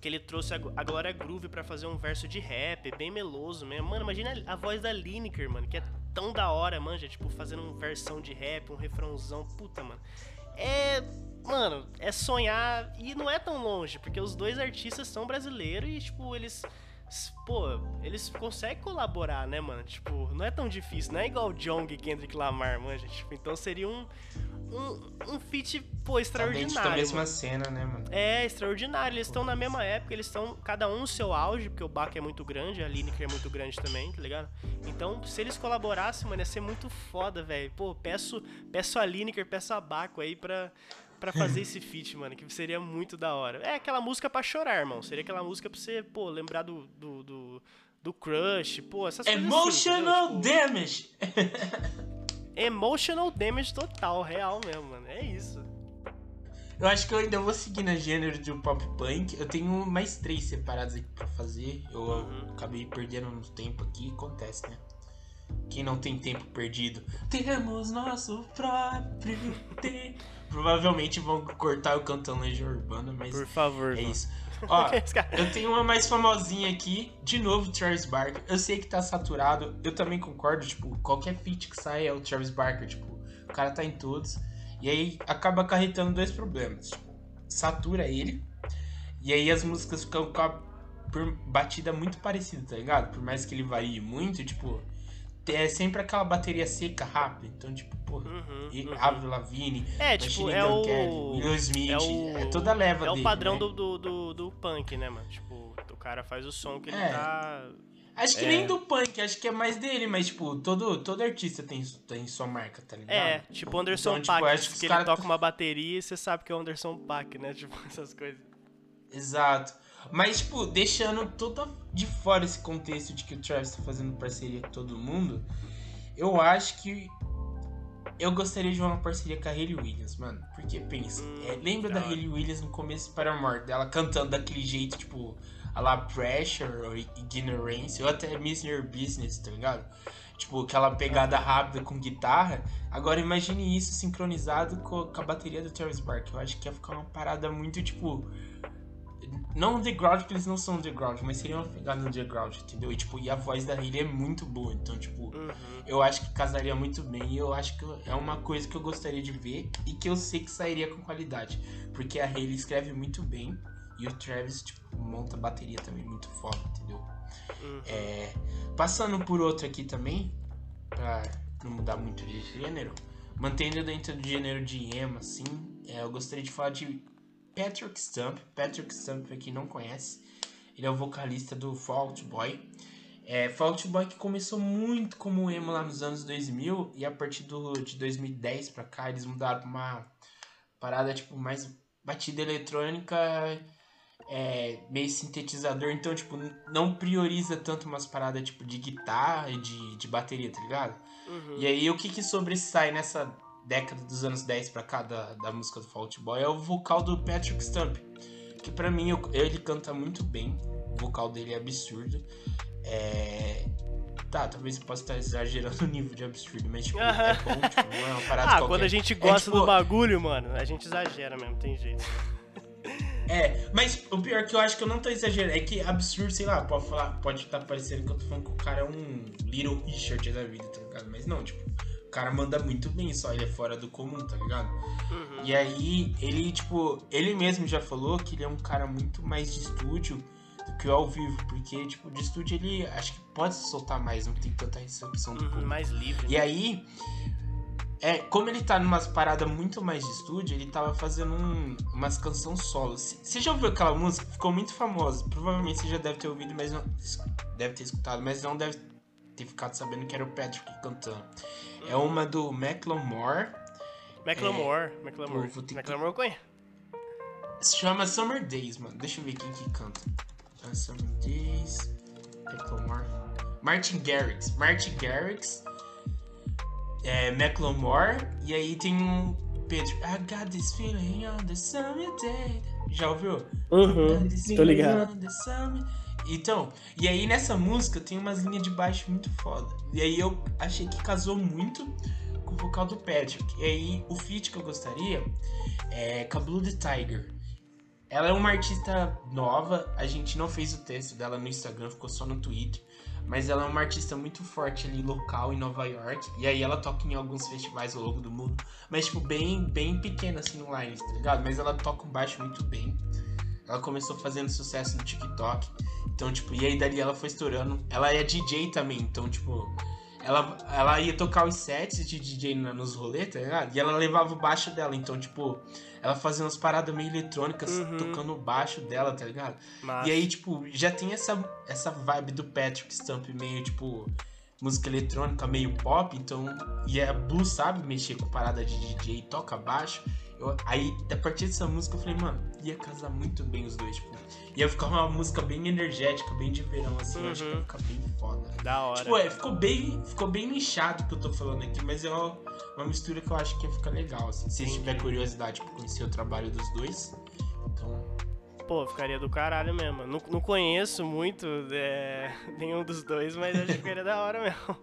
Que ele trouxe a, a Glória Groove pra fazer um verso de rap, bem meloso mesmo. Mano, imagina a, a voz da Lineker, mano, que é tão da hora, manja. Tipo, fazendo uma versão de rap, um refrãozão. Puta, mano. É. Mano, é sonhar e não é tão longe, porque os dois artistas são brasileiros e, tipo, eles pô, eles conseguem colaborar, né, mano? Tipo, não é tão difícil, não é igual o Jong e Kendrick Lamar, manja. Tipo, então seria um, um, um feat, pô, Tá extraordinário. da mesma mano. cena, né, mano? É, extraordinário. Eles estão na mesma época, eles estão cada um no seu auge, porque o Bach é muito grande, a Lineker é muito grande também, tá ligado? Então, se eles colaborassem, mano, ia ser muito foda, velho. Pô, peço, peço a Lineker, peço a Baco aí pra, pra fazer esse feat, mano, que seria muito da hora. É aquela música pra chorar, irmão. Seria aquela música pra você, pô, lembrar do, do, do, do crush, pô, essas coisas assim, Emotional entendeu? Tipo, damage! Emotional damage total, real mesmo, mano. É isso. Eu acho que eu ainda vou seguir na gênero de pop punk. Eu tenho mais três separados aqui pra fazer. Eu Uhum. acabei perdendo um tempo aqui, acontece, né? Quem não tem tempo perdido, temos nosso próprio tempo. Provavelmente vão cortar eu cantando Legião Urbana, mas Por favor, é mano. isso. Ó, eu tenho uma mais famosinha aqui, de novo, Travis Barker. Eu sei que tá saturado, eu também concordo, tipo, qualquer feat que sai é o Travis Barker, tipo, o cara tá em todos. E aí acaba acarretando dois problemas. Tipo, satura ele, e aí as músicas ficam com a batida muito parecida, tá ligado? Por mais que ele varie muito, tipo, é sempre aquela bateria seca rápida. Então, tipo, porra, Uhum, e uhum. Avril Lavigne, É, tipo, é o. Kelly, Will Smith, é, o, é toda a leva É o dele, padrão né? do, do, do, do punk, né, mano? Tipo, o cara faz o som que ele É. tá. Acho que É. nem do punk, acho que é mais dele, mas, tipo, todo, todo artista tem, tem sua marca, tá ligado? É, tipo Anderson Então, tipo, Paak, acho que que ele cara toca tá- uma bateria e você sabe que é o Anderson Paak, né? Tipo, essas coisas. Exato. Mas, tipo, deixando toda de fora esse contexto de que o Travis tá fazendo parceria com todo mundo, eu acho que eu gostaria de uma parceria com a Hayley Williams, mano. Porque, pensa, é, lembra da. Hayley Williams no começo para a morte dela cantando daquele jeito, tipo, a la Pressure ou Ignorance, ou até Miss Your Business, tá ligado? Tipo, aquela pegada rápida com guitarra. Agora imagine isso sincronizado com, com a bateria do Travis Barker. Eu acho que ia ficar uma parada muito, tipo. Não underground, porque eles não são underground, mas seria uma pegada underground, entendeu? E, tipo, e a voz da Hayley é muito boa, então, tipo, Uhum. eu acho que casaria muito bem e eu acho que é uma coisa que eu gostaria de ver e que eu sei que sairia com qualidade. Porque a Hayley escreve muito bem e o Travis, tipo, monta bateria também muito foda, entendeu? Uhum. É, passando por outro aqui também, pra não mudar muito de gênero, mantendo dentro do gênero de emo, assim, é, eu gostaria de falar de Patrick Stump. Patrick Stump, pra quem não conhece, ele é o vocalista do Fall Out Boy. É, Fall Out Boy que começou muito como emo lá nos anos 2000 e a partir do, de 2010 pra cá eles mudaram pra uma parada tipo mais batida eletrônica é, meio sintetizador, então, tipo, não prioriza tanto umas paradas, tipo, de guitarra e de, de bateria, tá ligado? Uhum. E aí, o que que sobressai nessa década dos anos 10 pra cá da, da música do Fault Boy é o vocal do Patrick Stump, que pra mim, eu- ele canta muito bem, o vocal dele é absurdo, é... Tá, talvez eu possa estar exagerando o nível de absurdo, mas, tipo, é bom, tipo, não é uma parada Ah, qualquer. quando a gente É, gosta tipo, do bagulho, mano, a gente exagera mesmo, tem jeito. É, mas o pior que eu acho que eu não tô exagerando é que absurdo, sei lá, pode falar, pode estar parecendo que eu tô falando que o cara é um Little Richard da vida, tá ligado? Mas não, tipo, cara manda muito bem, só ele é fora do comum, tá ligado? Uhum. E aí, ele, tipo, ele mesmo já falou que ele é um cara muito mais de estúdio do que ao vivo, porque, tipo, de estúdio ele acho que pode se soltar mais, não tem tanta recepção do Uhum, público. mais livre. E né? aí, é, como ele tá numas paradas muito mais de estúdio, ele tava fazendo um- umas canções solo. Você já ouviu aquela música? Ficou muito famosa. Provavelmente você já deve ter ouvido, mas não. Deve ter escutado, mas não deve ter ficado sabendo que era o Patrick cantando. É uma do Macklemore. Macklemore, Macklemore. Pô, vou ter que- Macklemore conheço. Se chama Summer Days, mano. Deixa eu ver quem que canta. Summer Days. Macklemore. Martin Garrix. Martin Garrix. É, Macklemore. E aí tem um Pedro. I got this feeling on the summer day. Já ouviu? Uhum, tô ligado. Então, e aí nessa música tem umas linhas de baixo muito foda. E aí eu achei que casou muito com o vocal do Patrick. E aí o feat que eu gostaria é Blue the Tiger. Ela é uma artista nova, a gente não fez o teste dela no Instagram, ficou só no Twitter. Mas ela é uma artista muito forte ali, local, em Nova York. E aí ela toca em alguns festivais ao longo do mundo. Mas, tipo, bem, bem pequena, assim, no line, tá ligado? Mas ela toca um baixo muito bem. Ela começou fazendo sucesso no TikTok. Então, tipo, e aí dali ela foi estourando. Ela é DJ também, então, tipo, ela, ela ia tocar os sets de DJ nos rolês, tá ligado? E ela levava o baixo dela. Então, tipo, ela fazia umas paradas meio eletrônicas Uhum. tocando o baixo dela, tá ligado? Massa. E aí, tipo, já tem essa, essa vibe do Patrick Stump meio, tipo, música eletrônica, meio pop, então. E é blues, sabe? Mexer com parada de DJ, toca baixo. Eu, aí, a partir dessa música, eu falei, mano, ia casar muito bem os dois, tipo. Ia ficar uma música bem energética, bem de verão, assim, eu acho que ia Uhum. ficar bem foda. Da hora. Tipo, é, ficou bem, ficou bem nichado o que eu tô falando aqui, mas é uma, uma mistura que eu acho que ia ficar legal, assim. Se tiver curiosidade pra conhecer o trabalho dos dois, então. Pô, ficaria do caralho mesmo. Não, não conheço muito é, nenhum dos dois, mas acho que ficaria da hora mesmo.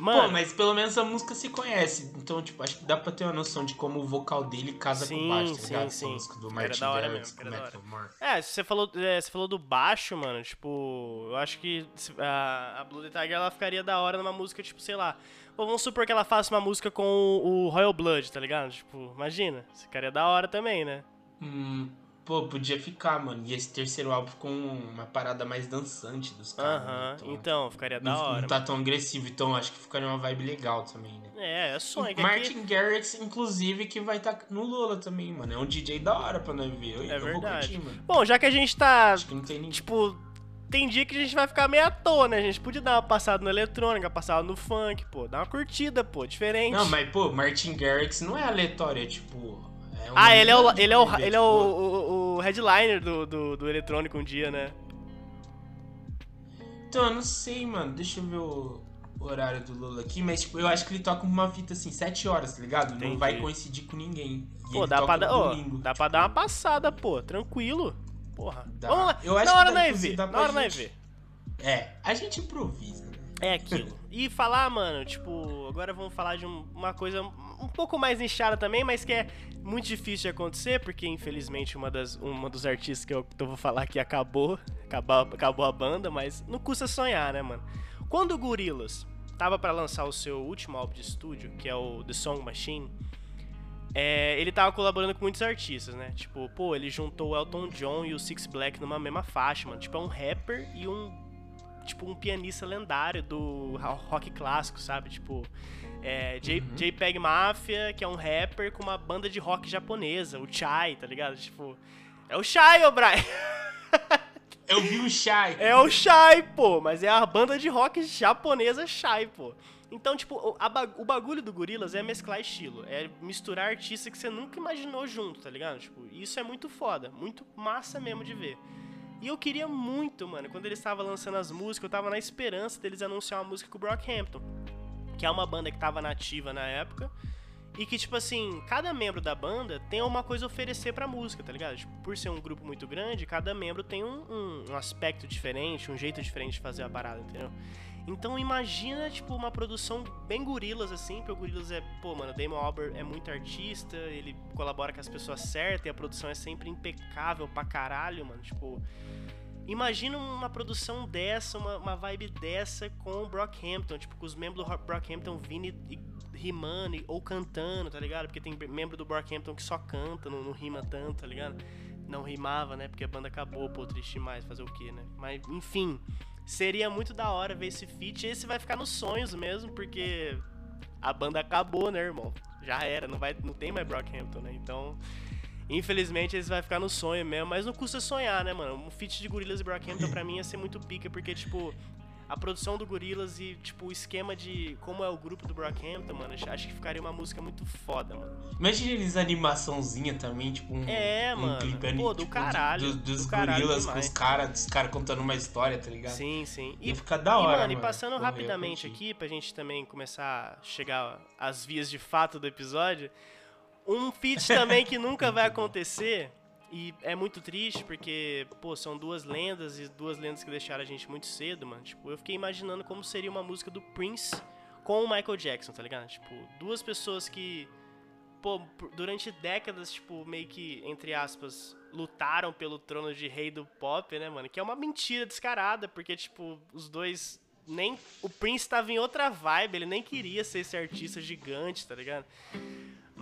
Mano, Pô, mas pelo menos a música se conhece. Então, tipo, acho que dá pra ter uma noção de como o vocal dele casa Sim, com o baixo, tá sim, ligado? sim. Música do Era Martin da hora Garrix mesmo, era da hora. É, você falou, é, você falou do baixo, mano, tipo, eu acho que a, a Blue Tiger ela ficaria da hora numa música, tipo, sei lá. Pô, vamos supor que ela faça uma música com o, o Royal Blood, tá ligado? Tipo, imagina, ficaria da hora também, né? Hum, pô, podia ficar, mano. E esse terceiro álbum com uma parada mais dançante dos caras. né? Aham, Então, então, ficaria da não, hora. não tá tão agressivo, então acho que ficaria uma vibe legal também, né? É, é sonho. aqui- Martin Garrix, inclusive, que vai estar no Lola também, mano. É um DJ da hora pra nós ver. Eu, É eu vou verdade. curtir, mano. Bom, já que a gente tá Acho que não tem ninguém. Tipo, tem dia que a gente vai ficar meio à toa, né? A gente podia dar uma passada no eletrônica, passada no funk, pô. Dar uma curtida, pô, diferente. Não, mas, pô, Martin Garrix não é aleatório, é tipo. É Ah, ele é o, ele é o, ele é o, o, o headliner do, do, do eletrônico um dia, né? Então, eu não sei, mano. Deixa eu ver o horário do Lula aqui, mas tipo, eu acho que ele toca uma fita assim, 7 horas, tá ligado? Entendi. Não vai coincidir com ninguém. E Pô, dá pra, dar, domingo, dá pra dar uma passada, pô. Tranquilo. Porra. Dá. Vamos lá. Eu na hora na EV. Na hora na gente- EV. É, a gente improvisa, né? É aquilo. E falar, mano, tipo, agora vamos falar de um- uma coisa um pouco mais nichada também, mas que é muito difícil de acontecer, porque infelizmente uma, das, uma dos artistas que eu, vou falar aqui acabou, acabou, acabou a banda, mas não custa sonhar, né, mano? Quando o Gorillaz tava pra lançar o seu último álbum de estúdio, que é o The Song Machine, é, ele tava colaborando com muitos artistas, né? Tipo, pô, ele juntou o Elton John e o Six Black numa mesma faixa, mano. Tipo, é um rapper e um tipo, um pianista lendário do rock clássico, sabe? Tipo, é, J- Uhum. JPEG Mafia, que é um rapper com uma banda de rock japonesa, o Chai, tá ligado? Tipo, é o Chai, ô Brian! Eu vi o Shai. É o Shai, pô, mas é a banda de rock japonesa Shai, pô. Então, tipo, o, a ba- o bagulho do Gorillaz é mesclar estilo, é misturar artistas que você nunca imaginou junto, tá ligado? Tipo, isso é muito foda, muito massa mesmo de ver. E eu queria muito, mano, quando eles estavam lançando as músicas, eu tava na esperança deles anunciar uma música com o Brockhampton, que é uma banda que tava nativa na época, e que, tipo assim, cada membro da banda tem uma coisa a oferecer pra música, tá ligado? Tipo, por ser um grupo muito grande, cada membro tem um, um- um aspecto diferente, um jeito diferente de fazer a parada, entendeu? Então imagina, tipo, uma produção bem gorilas, assim, porque o Gorilas é, pô, mano, Damon Albarn é muito artista, ele colabora com as pessoas certas e a produção é sempre impecável pra caralho, mano, tipo... Imagina uma produção dessa, uma, uma vibe dessa com o Brockhampton, tipo, com os membros do Brockhampton vindo e, e rimando e- ou cantando, tá ligado? Porque tem membro do Brockhampton que só canta, não, não rima tanto, tá ligado? Não rimava, né? Porque a banda acabou, pô, triste demais, fazer o quê, né? Mas, enfim, seria muito da hora ver esse feat. Esse vai ficar nos sonhos mesmo, porque a banda acabou, né, irmão? Já era, não, vai, não tem mais Brockhampton, né? Então, infelizmente, esse vai ficar no sonho mesmo. Mas não custa sonhar, né, mano? Um feat de Gorillaz e Brockhampton pra mim ia ser muito pica, porque, tipo, a produção do Gorillaz e, tipo, o esquema de como é o grupo do Brockhampton, mano, acho que ficaria uma música muito foda, mano. Imagina eles animaçãozinha também, tipo um. É, um mano. clipe Pô, do tipo, caralho, do- dos do caralho gorilas com os caras, dos caras contando uma história, tá ligado? Sim, sim. Ia ficar da hora. e, mano, e passando rapidamente aqui, pra gente também começar a chegar às vias de fato do episódio, um feat também que nunca vai acontecer, e é muito triste, porque, pô, são duas lendas, e duas lendas que deixaram a gente muito cedo, mano. Tipo, eu fiquei imaginando como seria uma música do Prince com o Michael Jackson, tá ligado? Tipo, duas pessoas que, pô, durante décadas, tipo, meio que, entre aspas, lutaram pelo trono de rei do pop, né, mano? Que é uma mentira descarada, porque, tipo, os dois. Nem. O Prince tava em outra vibe, ele nem queria ser esse artista gigante, tá ligado?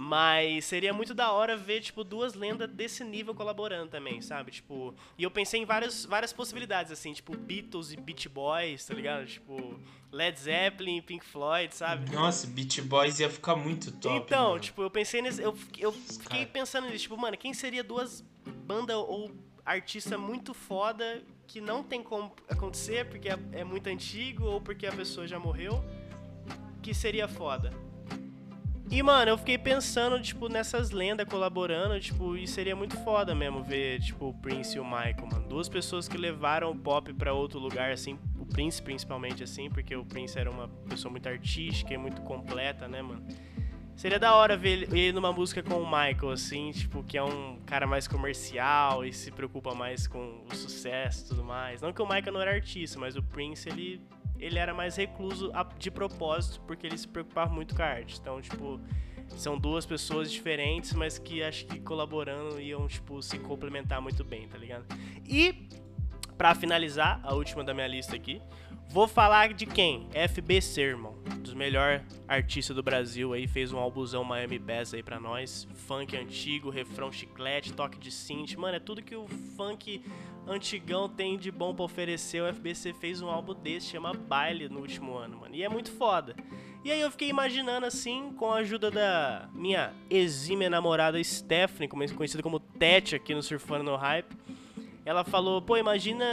Mas seria muito da hora ver, tipo, duas lendas desse nível colaborando também, sabe? Tipo, e eu pensei em várias, várias possibilidades, assim, tipo, Beatles e Beach Boys, tá ligado? Tipo, Led Zeppelin e Pink Floyd, sabe? Nossa, Beach Boys ia ficar muito top. Então, mano. tipo, eu pensei nesse. Eu, eu fiquei pensando nisso, tipo, mano, quem seria duas bandas ou artista muito foda que não tem como acontecer porque é, é muito antigo ou porque a pessoa já morreu, que seria foda. E, mano, eu fiquei pensando, tipo, nessas lendas colaborando, tipo, e seria muito foda mesmo ver, tipo, o Prince e o Michael, mano. Duas pessoas que levaram o pop pra outro lugar, assim, o Prince principalmente, assim, porque o Prince era uma pessoa muito artística e muito completa, né, mano? Seria da hora ver ele numa música com o Michael, assim, tipo, que é um cara mais comercial e se preocupa mais com o sucesso e tudo mais. Não que o Michael não era artista, mas o Prince, ele, ele era mais recluso de propósito, porque ele se preocupava muito com a arte. Então, tipo, são duas pessoas diferentes, mas que acho que colaborando iam, tipo, se complementar muito bem, tá ligado? E, pra finalizar, a última da minha lista aqui, Vou falar de quem? FBC, irmão. Dos melhores artistas do Brasil aí. Fez um álbuzão Miami Bass aí pra nós. Funk antigo, refrão chiclete, toque de synth. Mano, é tudo que o funk antigão tem de bom pra oferecer. O FBC fez um álbum desse, chama Baile, no último ano, mano. E é muito foda. E aí eu fiquei imaginando assim, com a ajuda da minha exímia namorada Stephanie, conhecida como Tete aqui no Surfando no Hype. Ela falou, pô, imagina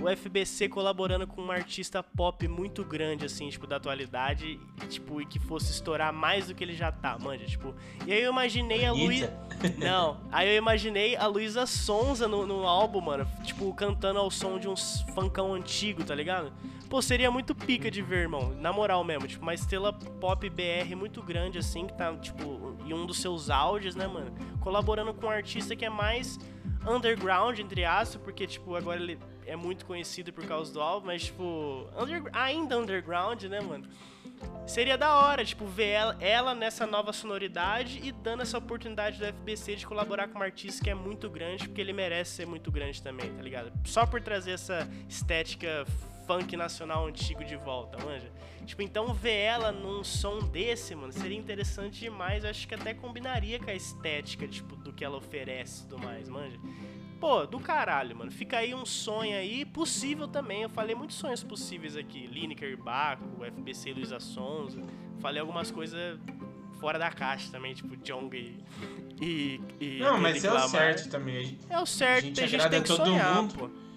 o FBC colaborando com um artista pop muito grande, assim, tipo, da atualidade, e, tipo, e que fosse estourar mais do que ele já tá, manja, tipo. E aí eu imaginei a Luísa. Não, aí eu imaginei a Luísa Sonza no, no álbum, mano, tipo, cantando ao som de uns funkão antigo, tá ligado? Pô, seria muito pica de ver, irmão, na moral mesmo, tipo, uma estrela pop BR muito grande, assim, que tá, tipo, em um dos seus áudios, né, mano? Colaborando com um artista que é mais underground, entre aspas, porque, tipo, agora ele é muito conhecido por causa do álbum, mas, tipo, under- ainda underground, né, mano? Seria da hora, tipo, ver ela, ela nessa nova sonoridade e dando essa oportunidade do FBC de colaborar com um artista que é muito grande, porque ele merece ser muito grande também, tá ligado? Só por trazer essa estética funk nacional antigo de volta, manja? Tipo, então ver ela num som desse, mano, seria interessante demais. Eu acho que até combinaria com a estética, tipo, do que ela oferece e tudo mais, manja? Pô, do caralho, mano. Fica aí um sonho aí, possível também. Eu falei muitos sonhos possíveis aqui. Lineker, Baco, FBC Luísa Sonza. Falei algumas coisas fora da caixa também, tipo Jong e. e, e Não, mas é o certo também. É o certo, A gente tem gente tem que sonhar, mundo. pô.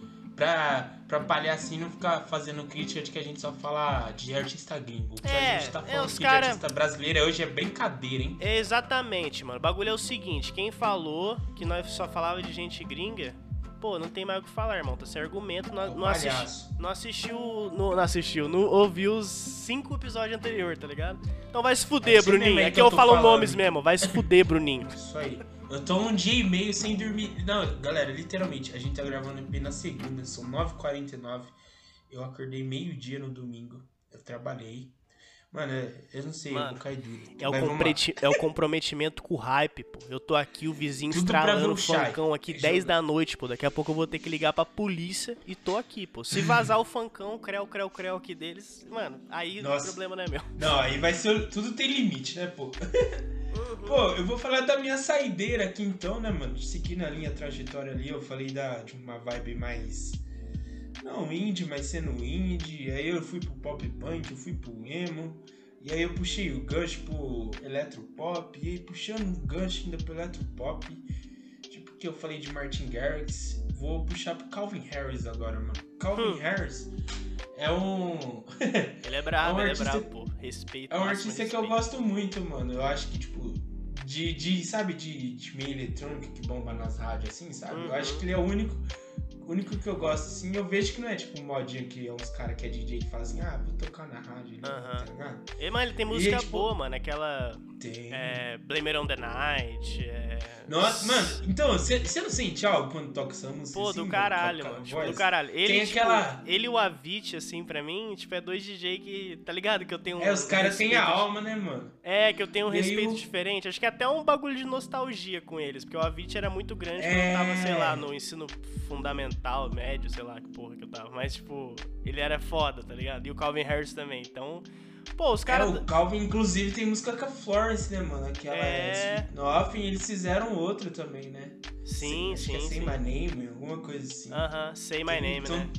Pra, pra palhar assim, não ficar fazendo crítica de que a gente só fala de artista gringo. O que É, a gente tá é, falando aqui cara- de artista brasileiro hoje é brincadeira, hein? Exatamente, mano. O bagulho é o seguinte: quem falou que nós só falava de gente gringa, pô, não tem mais o que falar, irmão. Tá sem argumento. Não, É não, assisti- não assistiu. Não, não assistiu, não ouviu os cinco episódios anteriores, tá ligado? Então vai se fuder, É Bruninho. é É que eu eu falo falando. nomes mesmo. Vai se fuder, Bruninho. Isso aí. Eu tô um dia e meio sem dormir. Não, galera, literalmente, a gente tá gravando EP na segunda, são 9h49. Eu acordei meio-dia no domingo. Eu trabalhei. Mano, eu não sei, eu Mano, vou cair duro. É o, é o comprometimento com o hype, pô. Eu tô aqui, o vizinho Tudo estralando o o Shai. funkão aqui Jogo. 10 da noite, pô. Daqui a pouco eu vou ter que ligar pra polícia e tô aqui, pô. Se vazar o funkão, creu, creu, creu aqui deles, mano, aí o problema não é meu. Não, aí vai ser. Tudo tem limite, né, pô? Pô, eu vou falar da minha saideira aqui então, né, mano? Seguindo a linha trajetória ali, eu falei da, de uma vibe mais. Não, indie, mas sendo indie. Aí eu fui pro pop punk, eu fui pro emo. E aí eu puxei o Gush pro eletropop. E aí puxando o Gush ainda pro eletropop. Tipo que eu falei de Martin Garrix. Vou puxar pro Calvin Harris agora, mano. Calvin Hum. Harris é um. Ele é brabo, É um ele é artista- brabo, pô. Respeito. É um artista que eu gosto muito, mano. Eu acho que, tipo, de, de sabe, de, de meio eletrônica que bomba nas rádios, assim, sabe? Eu Uhum. acho que ele é o único, único que eu gosto, assim. Eu vejo que não é, tipo, um modinha que é uns caras que é DJ que fazem, ah, vou tocar na rádio, Aham. tá ligado? E, mano, ele tem música tipo, boa, mano. Aquela. Tem. É, Blame It on the Night. É... Nossa, mano, então, você não sente algo quando toca essa música? Pô, assim, do caralho, mano. Tipo, do caralho. Ele, Tem tipo, aquela- ele e o Avicii, assim, pra mim, tipo, é dois DJ que. Tá ligado? Que eu tenho um. É, os caras têm a alma, né, mano? É, que eu tenho um respeito o- diferente. Acho que é até um bagulho de nostalgia com eles. Porque o Avicii era muito grande quando É. eu tava, sei lá, no ensino fundamental, médio, sei lá que porra que eu tava. Mas, tipo, ele era foda, tá ligado? E o Calvin Harris também. Então, Pô, os É, caras. o Calvin, inclusive, tem música com a Florence, né, mano? Aquela É. é. Nothing, eles fizeram outro também, né? Sim, Acho sim, que é Say sim. My Name, alguma coisa assim. Aham, Say My Name, Então, né?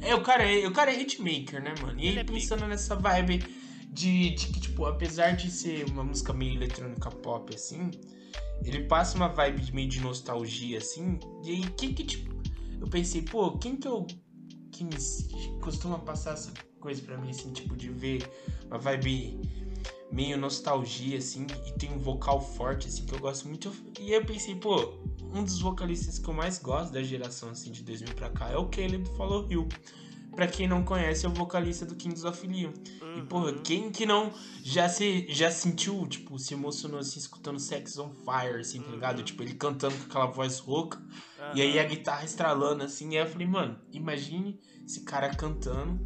É, o cara é, o cara é hitmaker, né, mano? E Ele aí, é pensando nessa vibe de, de que, tipo, apesar de ser uma música meio eletrônica pop, assim, ele passa uma vibe de meio de nostalgia, assim. E aí, que que, tipo, eu pensei, pô, quem que eu. que me costuma passar essa coisa pra mim, assim, tipo, de ver uma vibe meio nostalgia, assim, e tem um vocal forte, assim, que eu gosto muito. E eu pensei, pô, um dos vocalistas que eu mais gosto da geração, assim, de 2000 pra cá é o Caleb do Follow Hill. Pra quem não conhece, é o vocalista do Kings of Leon. E, porra, Uhum. quem que não já se já sentiu, tipo, se emocionou assim, escutando Sex on Fire, assim, tá ligado? Tipo, ele cantando com aquela voz rouca, e aí a guitarra estralando, assim, e aí eu falei, mano, imagine esse cara cantando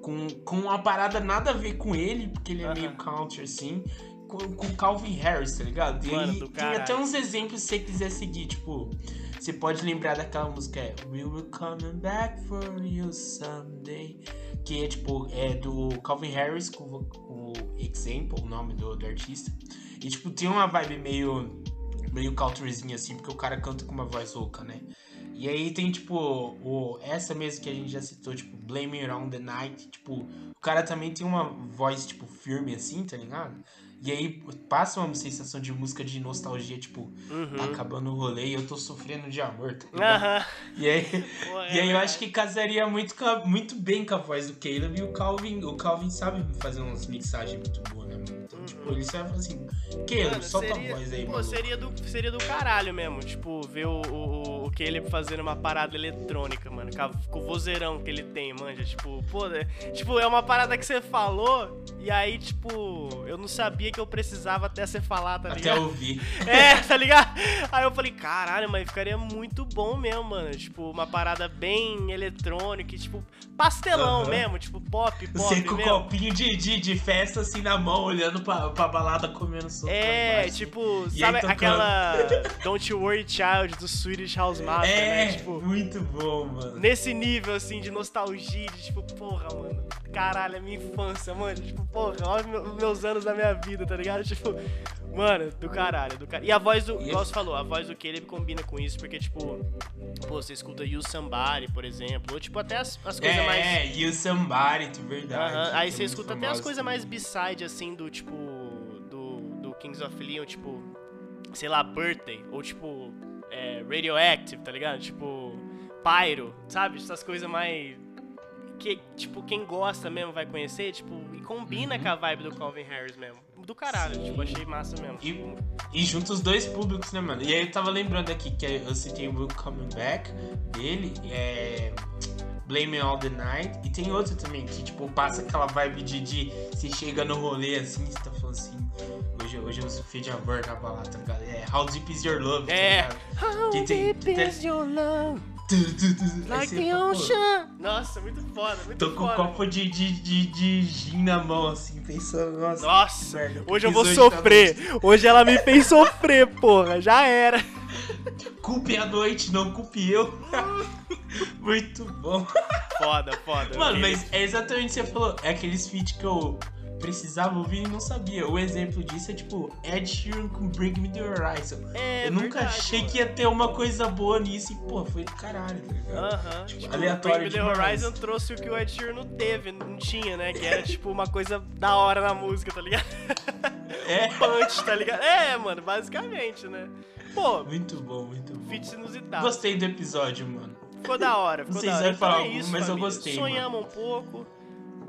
com, com uma parada nada a ver com ele, porque ele é meio country, assim, com, com Calvin Harris, tá ligado? E Mano, aí tem até uns exemplos se você quiser seguir, tipo, você pode lembrar daquela música é We Will Coming Back for You Someday, que é tipo, é do Calvin Harris com, o- Example, o nome do, do artista. E tipo, tem uma vibe meio meio countryzinha assim, porque o cara canta com uma voz rouca, né? E aí tem tipo o essa mesmo que a gente já citou, tipo Blame It on the Night, tipo, o cara também tem uma voz tipo firme assim, tá ligado? E aí passa uma sensação de música de nostalgia, tipo, Uhum. tá acabando o rolê e eu tô sofrendo de amor, tá ligado? Aham. E aí, Pô, é e aí eu verdade. acho que casaria muito, muito bem com a voz do Caleb e o Calvin. O Calvin sabe fazer umas mixagens muito boas, né, mano? Então, tipo, ele sabe falar assim, Mano, solta seria- a voz aí, mano. seria do, seria do caralho mesmo, tipo, ver o, o, o Caleb fazendo uma parada eletrônica, mano, com, o vozeirão que ele tem, manja, tipo, pô, né? tipo, é uma parada que você falou, e aí, tipo, eu não sabia que eu precisava até você falar, tá Até ligado? ouvir. É, tá ligado? Aí eu falei, caralho, mas ficaria muito bom mesmo, mano. Tipo, uma parada bem eletrônica, e, tipo, pastelão Aham. mesmo, tipo, pop, pop Você com o copinho de, de, de festa assim na mão, olhando pra, pra balada comendo sopa. É, embaixo. tipo, E sabe aí aquela Don't You Worry Child do Swedish House Mafia, É, né? Tipo, muito bom, mano. nesse nível, assim, de nostalgia, de tipo, porra, mano, caralho, é minha infância, mano, tipo, porra, olha os meus- anos da minha vida, tá ligado? Tipo, mano, do caralho, do caralho. E a voz do, igual você falou, a voz do Caleb combina com isso, porque, tipo, pô, você escuta You Somebody, por exemplo, ou, tipo, até as, as coisas É, mais... é, You Somebody, de verdade. Aham, Aí que é você escuta até as coisas mais b-side, assim, do tipo. Kings of Leon, tipo. Sei lá, Birthday. Ou tipo. É, Radioactive, tá ligado? Tipo. Pyro, sabe? Essas coisas mais. Que, tipo, quem gosta mesmo vai conhecer, tipo, e combina Uhum. com a vibe do Calvin Harris mesmo. Do caralho, Sim. tipo, achei massa mesmo. E, e junta os dois públicos, né, mano? E aí eu tava lembrando aqui que eu citei o Will Coming Back dele, é. Blame All the Night. E tem outro também que, tipo, passa aquela vibe de, de você chega no rolê assim, você tá falando assim. Hoje, hoje eu sofri de amor na balada, tá ligado? É How Deep Is Your Love, É. tá ligado? Que tem- que tem- your love? Like the ocean! Nossa, muito foda, muito Tô com um foda. copo de, de, de, de gin na mão, assim, pensando, nossa. Nossa, merda, hoje eu vou à sofrer. Hoje ela me fez sofrer, porra. Já era. Culpe a noite, não culpe eu. Muito bom. Foda, foda. Mano, mas é exatamente o que você falou. É aqueles feats que eu precisava ouvir e não sabia. O exemplo disso é tipo Ed Sheeran com Bring Me The Horizon. É eu nunca verdade, achei mano. que ia ter uma coisa boa nisso e, pô, foi do caralho, tá ligado? Aham. Tipo, Tipo, aleatório Bring Me The. Horizon trouxe o que o Ed Sheeran não teve, não tinha, né? Que era tipo uma coisa da hora na música, tá ligado? É. Punch, tá ligado? É, mano, basicamente, né? Pô, Muito bom, muito bom. feats inusitados. Gostei do episódio, mano. Ficou da hora, ficou Não sei da se hora. vai falar Então é isso, mas eu família. gostei, Sonhamos um pouco.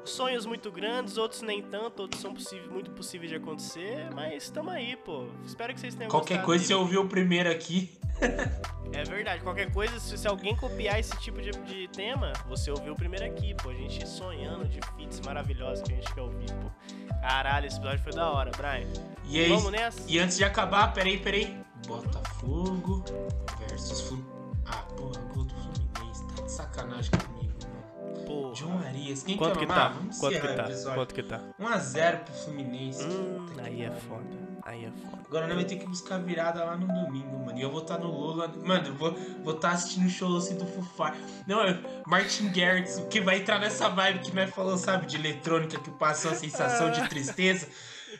Sonhos muito grandes, outros nem tanto, outros são possíveis, muito possíveis de acontecer, mas estamos aí, pô. Espero que vocês tenham Qualquer gostado coisa, dele. você ouviu o primeiro aqui. É verdade, qualquer coisa, se, se alguém copiar esse tipo de, de tema, você ouviu o primeiro aqui, pô. A gente sonhando de feats maravilhosos que a gente quer ouvir, pô. Caralho, esse episódio foi da hora, Brian. E aí, Vamos nessa? E antes de acabar, peraí, peraí. Botafogo versus Flu... Ah, porra, gol do Fluminense. Tá de sacanagem comigo, Pô. João português. Quem Quanto que mamar? tá? Vamos Quanto que tá? Quanto que tá? 1x0 pro Fluminense. Hum, aí é foda. Aí é foda. Agora nós vamos ter que buscar virada lá no domingo, mano. E eu vou estar no Lula. Mano, eu vou estar vou tá assistindo o show assim do Fufar. Não, é Martin Garrix, que vai entrar nessa vibe que nós falou, sabe, de eletrônica, que passou a sensação de tristeza.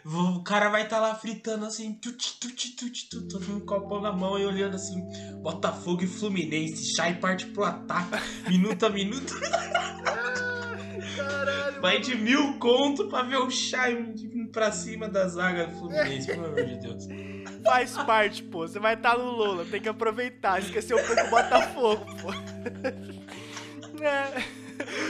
O cara vai estar lá fritando assim, tuti, tuti, tuti, tuti, todo um copão na mão e olhando assim, Botafogo e Fluminense, Chay parte pro ataque, minuto a minuto. Caralho. Vai de mil conto pra ver o Chay pra cima da zaga do Fluminense, pelo amor de Deus. Faz parte, pô. Você vai estar no Lola, tem que aproveitar. Esqueceu um pouco o Botafogo, pô. É.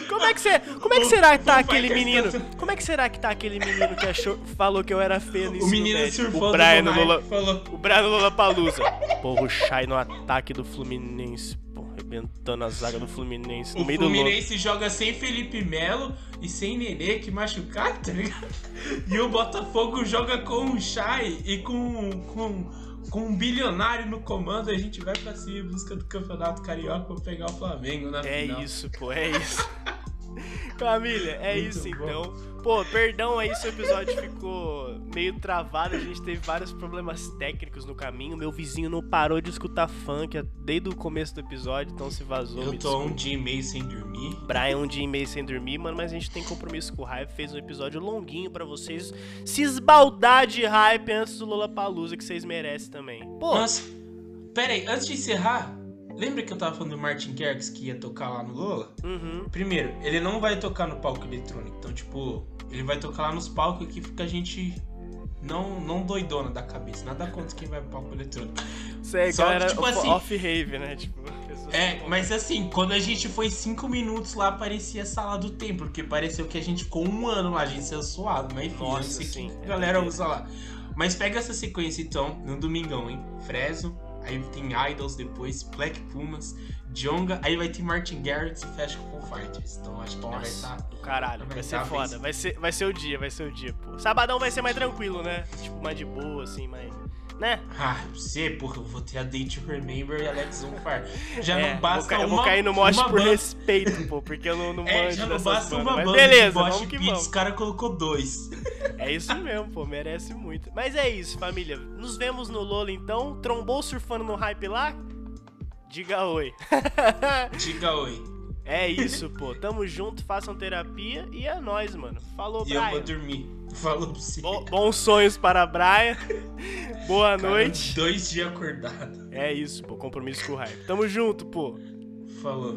Como é que você, como é que será que tá aquele menino? Como é que será que tá aquele menino que achou, falou que eu era feio no O menino médio? surfando O Brian no Lola, falou, o Brian no Lola Palusa. Porra, o Shai no ataque do Fluminense, pô, arrebentando a zaga do Fluminense no o meio do Lola. Fluminense joga sem Felipe Melo e sem Nenê, que machucado, tá ligado? E o Botafogo joga com o Chay e com, com, com um bilionário no comando. A gente vai pra cima em busca do Campeonato Carioca pra pegar o Flamengo na É final. isso, pô, é isso. Família, é Muito isso bom. então. Pô, perdão aí se o episódio ficou meio travado, a gente teve vários problemas técnicos no caminho. Meu vizinho não parou de escutar funk desde o começo do episódio, então se vazou. Eu tô um dia e meio sem dormir. Brian um dia e meio sem dormir, mano, mas a gente tem compromisso com o hype, fez um episódio longuinho pra vocês se esbaldar de hype antes do Lollapalooza que vocês merecem também. Pô, Nossa, pera aí, antes de encerrar, lembra que eu tava falando do Martin Garrix que ia tocar lá no Lola? uhum. Primeiro, ele não vai tocar no palco eletrônico. Então, tipo, ele vai tocar lá nos palcos que fica a gente não, não doidona da cabeça. Nada contra quem vai pro palco eletrônico. É Só que, galera tipo off- assim- off-rave, né? Tipo, É, que- mas assim, quando a gente foi cinco minutos lá, parecia sala do tempo. Porque pareceu que a gente ficou um ano lá, a gente saiu suado. Mas enfim, eu não Nossa, sei sim, que é a galera usa lá. Mas pega essa sequência então, no domingão, hein? Fresno, aí tem Idols depois, Black Pumas, Jonga, aí vai ter Martin Garrix e fecha com Fighters. Então acho que ainda vai Nossa, estar. do caralho, vai Vai ser tá foda. bem- Vai ser, vai ser o dia, vai ser o dia, pô. Sabadão vai ser mais tranquilo, né? Tipo, mais de boa, assim, mais. Né? Ah, você, porra, eu vou ter a Date Remember e Alex on Fire. Já É, não basta vou, ca- eu uma, vou cair no mosh uma por banda. respeito, pô, porque eu não, não É, manjo já não basta bandas. uma Mas banda beleza, vamos que Beats, vamos. o cara colocou dois. É isso mesmo, pô, merece muito. Mas é isso, família. Nos vemos no Lola então. Trombou surfando no hype lá? Diga oi. Diga oi. É isso, pô. Tamo junto, façam terapia e é nóis, mano. Falou, E eu vou Brian. dormir. Falou pra você. Bo- bons sonhos para Brian. Boa Cara, noite. Dois dias acordado. É isso, pô. Compromisso com o hype. Tamo junto, pô. Falou.